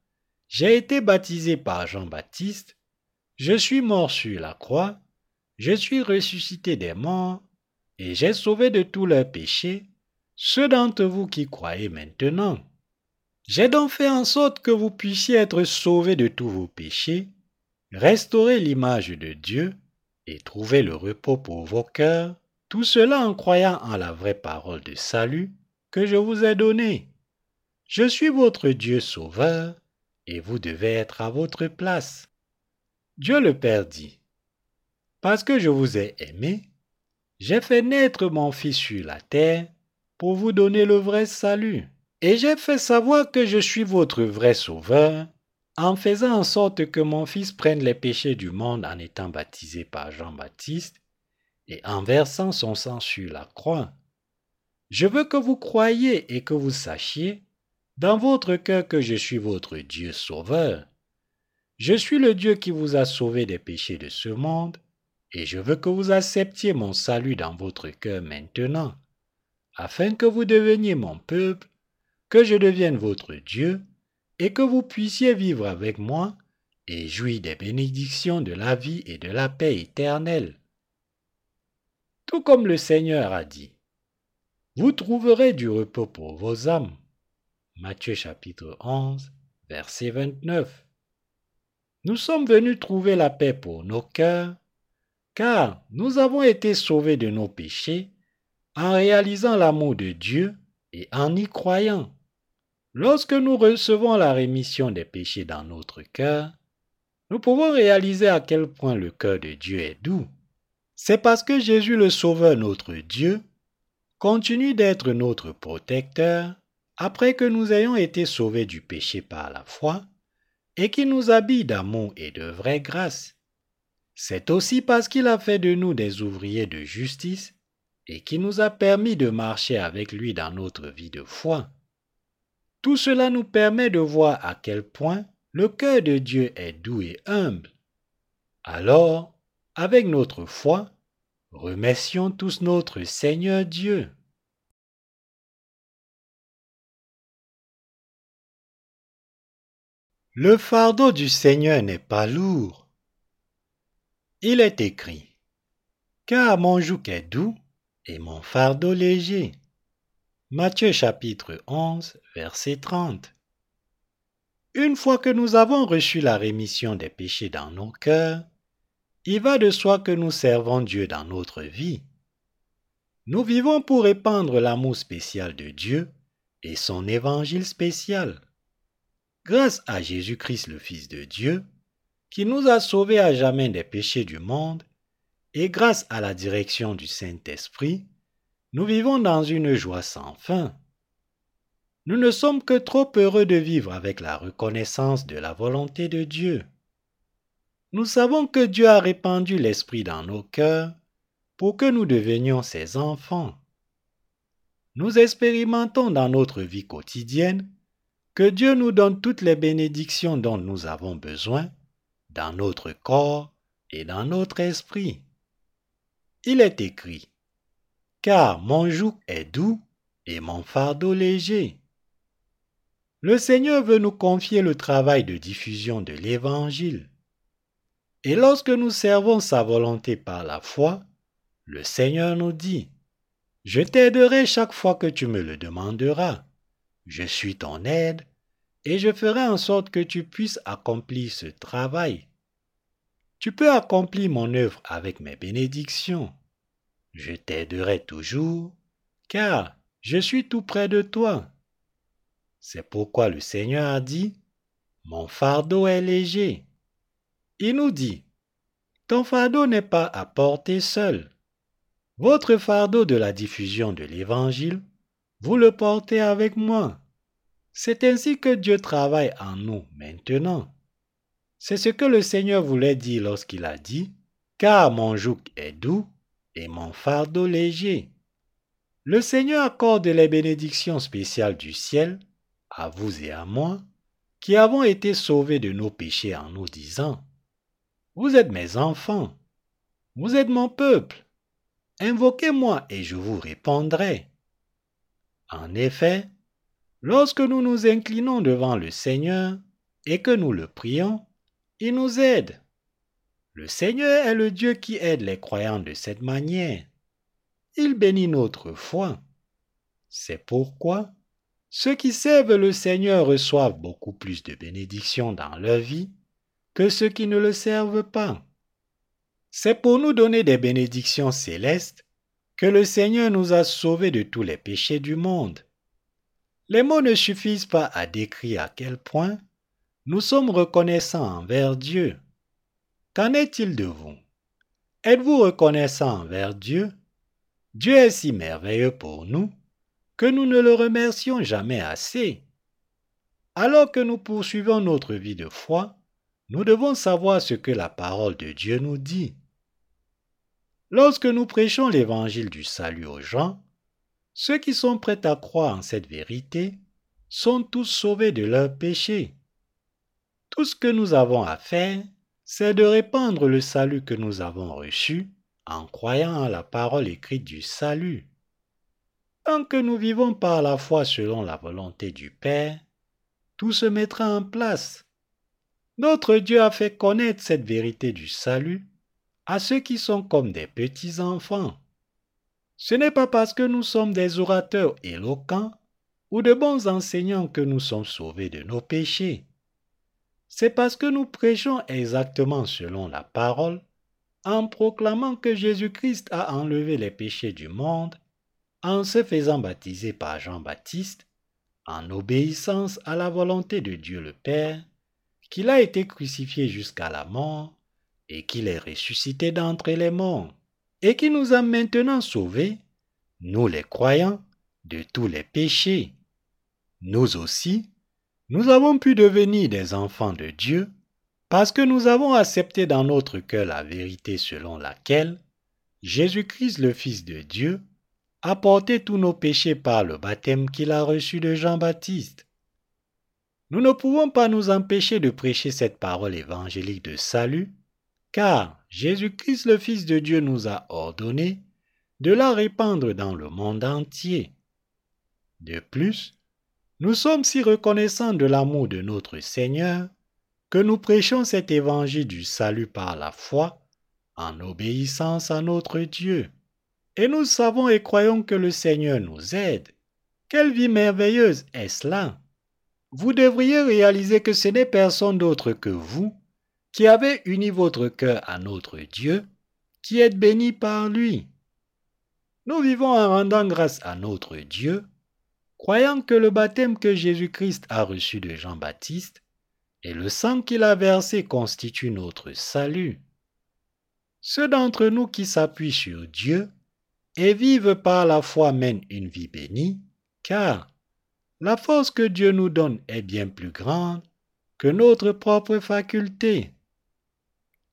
j'ai été baptisé par Jean-Baptiste, je suis mort sur la croix, je suis ressuscité des morts, et j'ai sauvé de tous leurs péchés ceux d'entre vous qui croyez maintenant. J'ai donc fait en sorte que vous puissiez être sauvés de tous vos péchés, restaurer l'image de Dieu, et trouver le repos pour vos cœurs, tout cela en croyant en la vraie parole de salut que je vous ai donnée. Je suis votre Dieu sauveur, et vous devez être à votre place. Dieu le Père dit, Parce que je vous ai aimé, j'ai fait naître mon Fils sur la terre pour vous donner le vrai salut. Et j'ai fait savoir que je suis votre vrai sauveur en faisant en sorte que mon Fils prenne les péchés du monde en étant baptisé par Jean-Baptiste et en versant son sang sur la croix. Je veux que vous croyiez et que vous sachiez dans votre cœur que je suis votre Dieu sauveur. Je suis le Dieu qui vous a sauvé des péchés de ce monde, et je veux que vous acceptiez mon salut dans votre cœur maintenant, afin que vous deveniez mon peuple, que je devienne votre Dieu, et que vous puissiez vivre avec moi et jouir des bénédictions de la vie et de la paix éternelle. Tout comme le Seigneur a dit, vous trouverez du repos pour vos âmes. Matthieu chapitre 11, verset 29. Nous sommes venus trouver la paix pour nos cœurs, car nous avons été sauvés de nos péchés en réalisant l'amour de Dieu et en y croyant. Lorsque nous recevons la rémission des péchés dans notre cœur, nous pouvons réaliser à quel point le cœur de Dieu est doux. C'est parce que Jésus le Sauveur, notre Dieu, continue d'être notre protecteur après que nous ayons été sauvés du péché par la foi et qui nous habille d'amour et de vraie grâce. C'est aussi parce qu'il a fait de nous des ouvriers de justice et qui nous a permis de marcher avec lui dans notre vie de foi. Tout cela nous permet de voir à quel point le cœur de Dieu est doux et humble. Alors, avec notre foi, remercions tous notre Seigneur Dieu. Le fardeau du Seigneur n'est pas lourd. Il est écrit, Car mon joug est doux et mon fardeau léger. Matthieu chapitre 11, verset 30. Une fois que nous avons reçu la rémission des péchés dans nos cœurs, il va de soi que nous servons Dieu dans notre vie. Nous vivons pour répandre l'amour spécial de Dieu et son évangile spécial. Grâce à Jésus-Christ le Fils de Dieu, qui nous a sauvés à jamais des péchés du monde, et grâce à la direction du Saint-Esprit, nous vivons dans une joie sans fin. Nous ne sommes que trop heureux de vivre avec la reconnaissance de la volonté de Dieu. Nous savons que Dieu a répandu l'Esprit dans nos cœurs pour que nous devenions ses enfants. Nous expérimentons dans notre vie quotidienne que Dieu nous donne toutes les bénédictions dont nous avons besoin dans notre corps et dans notre esprit. Il est écrit, car mon joug est doux et mon fardeau léger. Le Seigneur veut nous confier le travail de diffusion de l'Évangile. Et lorsque nous servons sa volonté par la foi, le Seigneur nous dit, Je t'aiderai chaque fois que tu me le demanderas. Je suis ton aide et je ferai en sorte que tu puisses accomplir ce travail. Tu peux accomplir mon œuvre avec mes bénédictions je t'aiderai toujours, car je suis tout près de toi. C'est pourquoi le Seigneur a dit, Mon fardeau est léger. Il nous dit, ton fardeau n'est pas à porter seul. Votre fardeau de la diffusion de l'Évangile, vous le portez avec moi. C'est ainsi que Dieu travaille en nous maintenant. C'est ce que le Seigneur voulait dire lorsqu'il a dit, Car mon joug est doux et mon fardeau léger. Le Seigneur accorde les bénédictions spéciales du ciel à vous et à moi, qui avons été sauvés de nos péchés en nous disant, Vous êtes mes enfants, vous êtes mon peuple, invoquez-moi et je vous répondrai. En effet, lorsque nous nous inclinons devant le Seigneur et que nous le prions, il nous aide. Le Seigneur est le Dieu qui aide les croyants de cette manière. Il bénit notre foi. C'est pourquoi ceux qui servent le Seigneur reçoivent beaucoup plus de bénédictions dans leur vie que ceux qui ne le servent pas. C'est pour nous donner des bénédictions célestes que le Seigneur nous a sauvés de tous les péchés du monde. Les mots ne suffisent pas à décrire à quel point nous sommes reconnaissants envers Dieu. Qu'en est-il de vous? Êtes-vous reconnaissant envers Dieu? Dieu est si merveilleux pour nous que nous ne le remercions jamais assez. Alors que nous poursuivons notre vie de foi, nous devons savoir ce que la parole de Dieu nous dit. Lorsque nous prêchons l'évangile du salut aux gens, ceux qui sont prêts à croire en cette vérité sont tous sauvés de leurs péchés. Tout ce que nous avons à faire, c'est de répandre le salut que nous avons reçu en croyant à la parole écrite du salut. Tant que nous vivons par la foi selon la volonté du Père, tout se mettra en place. Notre Dieu a fait connaître cette vérité du salut à ceux qui sont comme des petits-enfants. Ce n'est pas parce que nous sommes des orateurs éloquents ou de bons enseignants que nous sommes sauvés de nos péchés. C'est parce que nous prêchons exactement selon la parole, en proclamant que Jésus-Christ a enlevé les péchés du monde en se faisant baptiser par Jean-Baptiste, en obéissance à la volonté de Dieu le Père, qu'il a été crucifié jusqu'à la mort et qu'il est ressuscité d'entre les morts, et qui nous a maintenant sauvés, nous les croyants, de tous les péchés. Nous aussi, nous avons pu devenir des enfants de Dieu parce que nous avons accepté dans notre cœur la vérité selon laquelle Jésus-Christ le Fils de Dieu a porté tous nos péchés par le baptême qu'il a reçu de Jean-Baptiste. Nous ne pouvons pas nous empêcher de prêcher cette parole évangélique de salut, car Jésus-Christ le Fils de Dieu nous a ordonné de la répandre dans le monde entier. De plus, nous sommes si reconnaissants de l'amour de notre Seigneur que nous prêchons cet évangile du salut par la foi en obéissance à notre Dieu. Et nous savons et croyons que le Seigneur nous aide. Quelle vie merveilleuse est cela Vous devriez réaliser que ce n'est personne d'autre que vous qui avez uni votre cœur à notre Dieu, qui êtes béni par lui. Nous vivons en rendant grâce à notre Dieu, croyant que le baptême que Jésus-Christ a reçu de Jean-Baptiste et le sang qu'il a versé constituent notre salut. Ceux d'entre nous qui s'appuient sur Dieu et vivent par la foi mènent une vie bénie, car la force que Dieu nous donne est bien plus grande que notre propre faculté.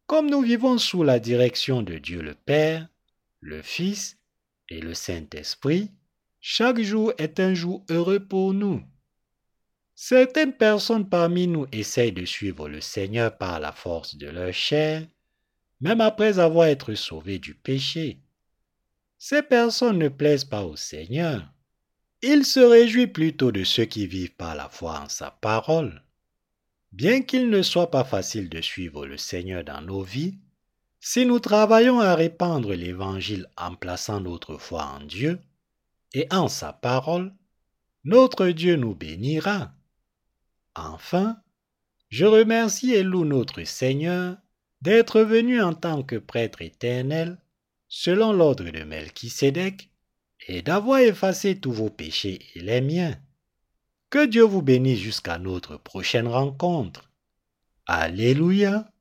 Comme nous vivons sous la direction de Dieu le Père, le Fils et le Saint-Esprit, chaque jour est un jour heureux pour nous. Certaines personnes parmi nous essayent de suivre le Seigneur par la force de leur chair, même après avoir été sauvés du péché. Ces personnes ne plaisent pas au Seigneur. Il se réjouit plutôt de ceux qui vivent par la foi en sa parole. Bien qu'il ne soit pas facile de suivre le Seigneur dans nos vies, si nous travaillons à répandre l'Évangile en plaçant notre foi en Dieu et en sa parole, notre Dieu nous bénira. Enfin, je remercie et loue notre Seigneur d'être venu en tant que prêtre éternel selon l'ordre de Melchisédek, et d'avoir effacé tous vos péchés et les miens. Que Dieu vous bénisse jusqu'à notre prochaine rencontre. Alléluia.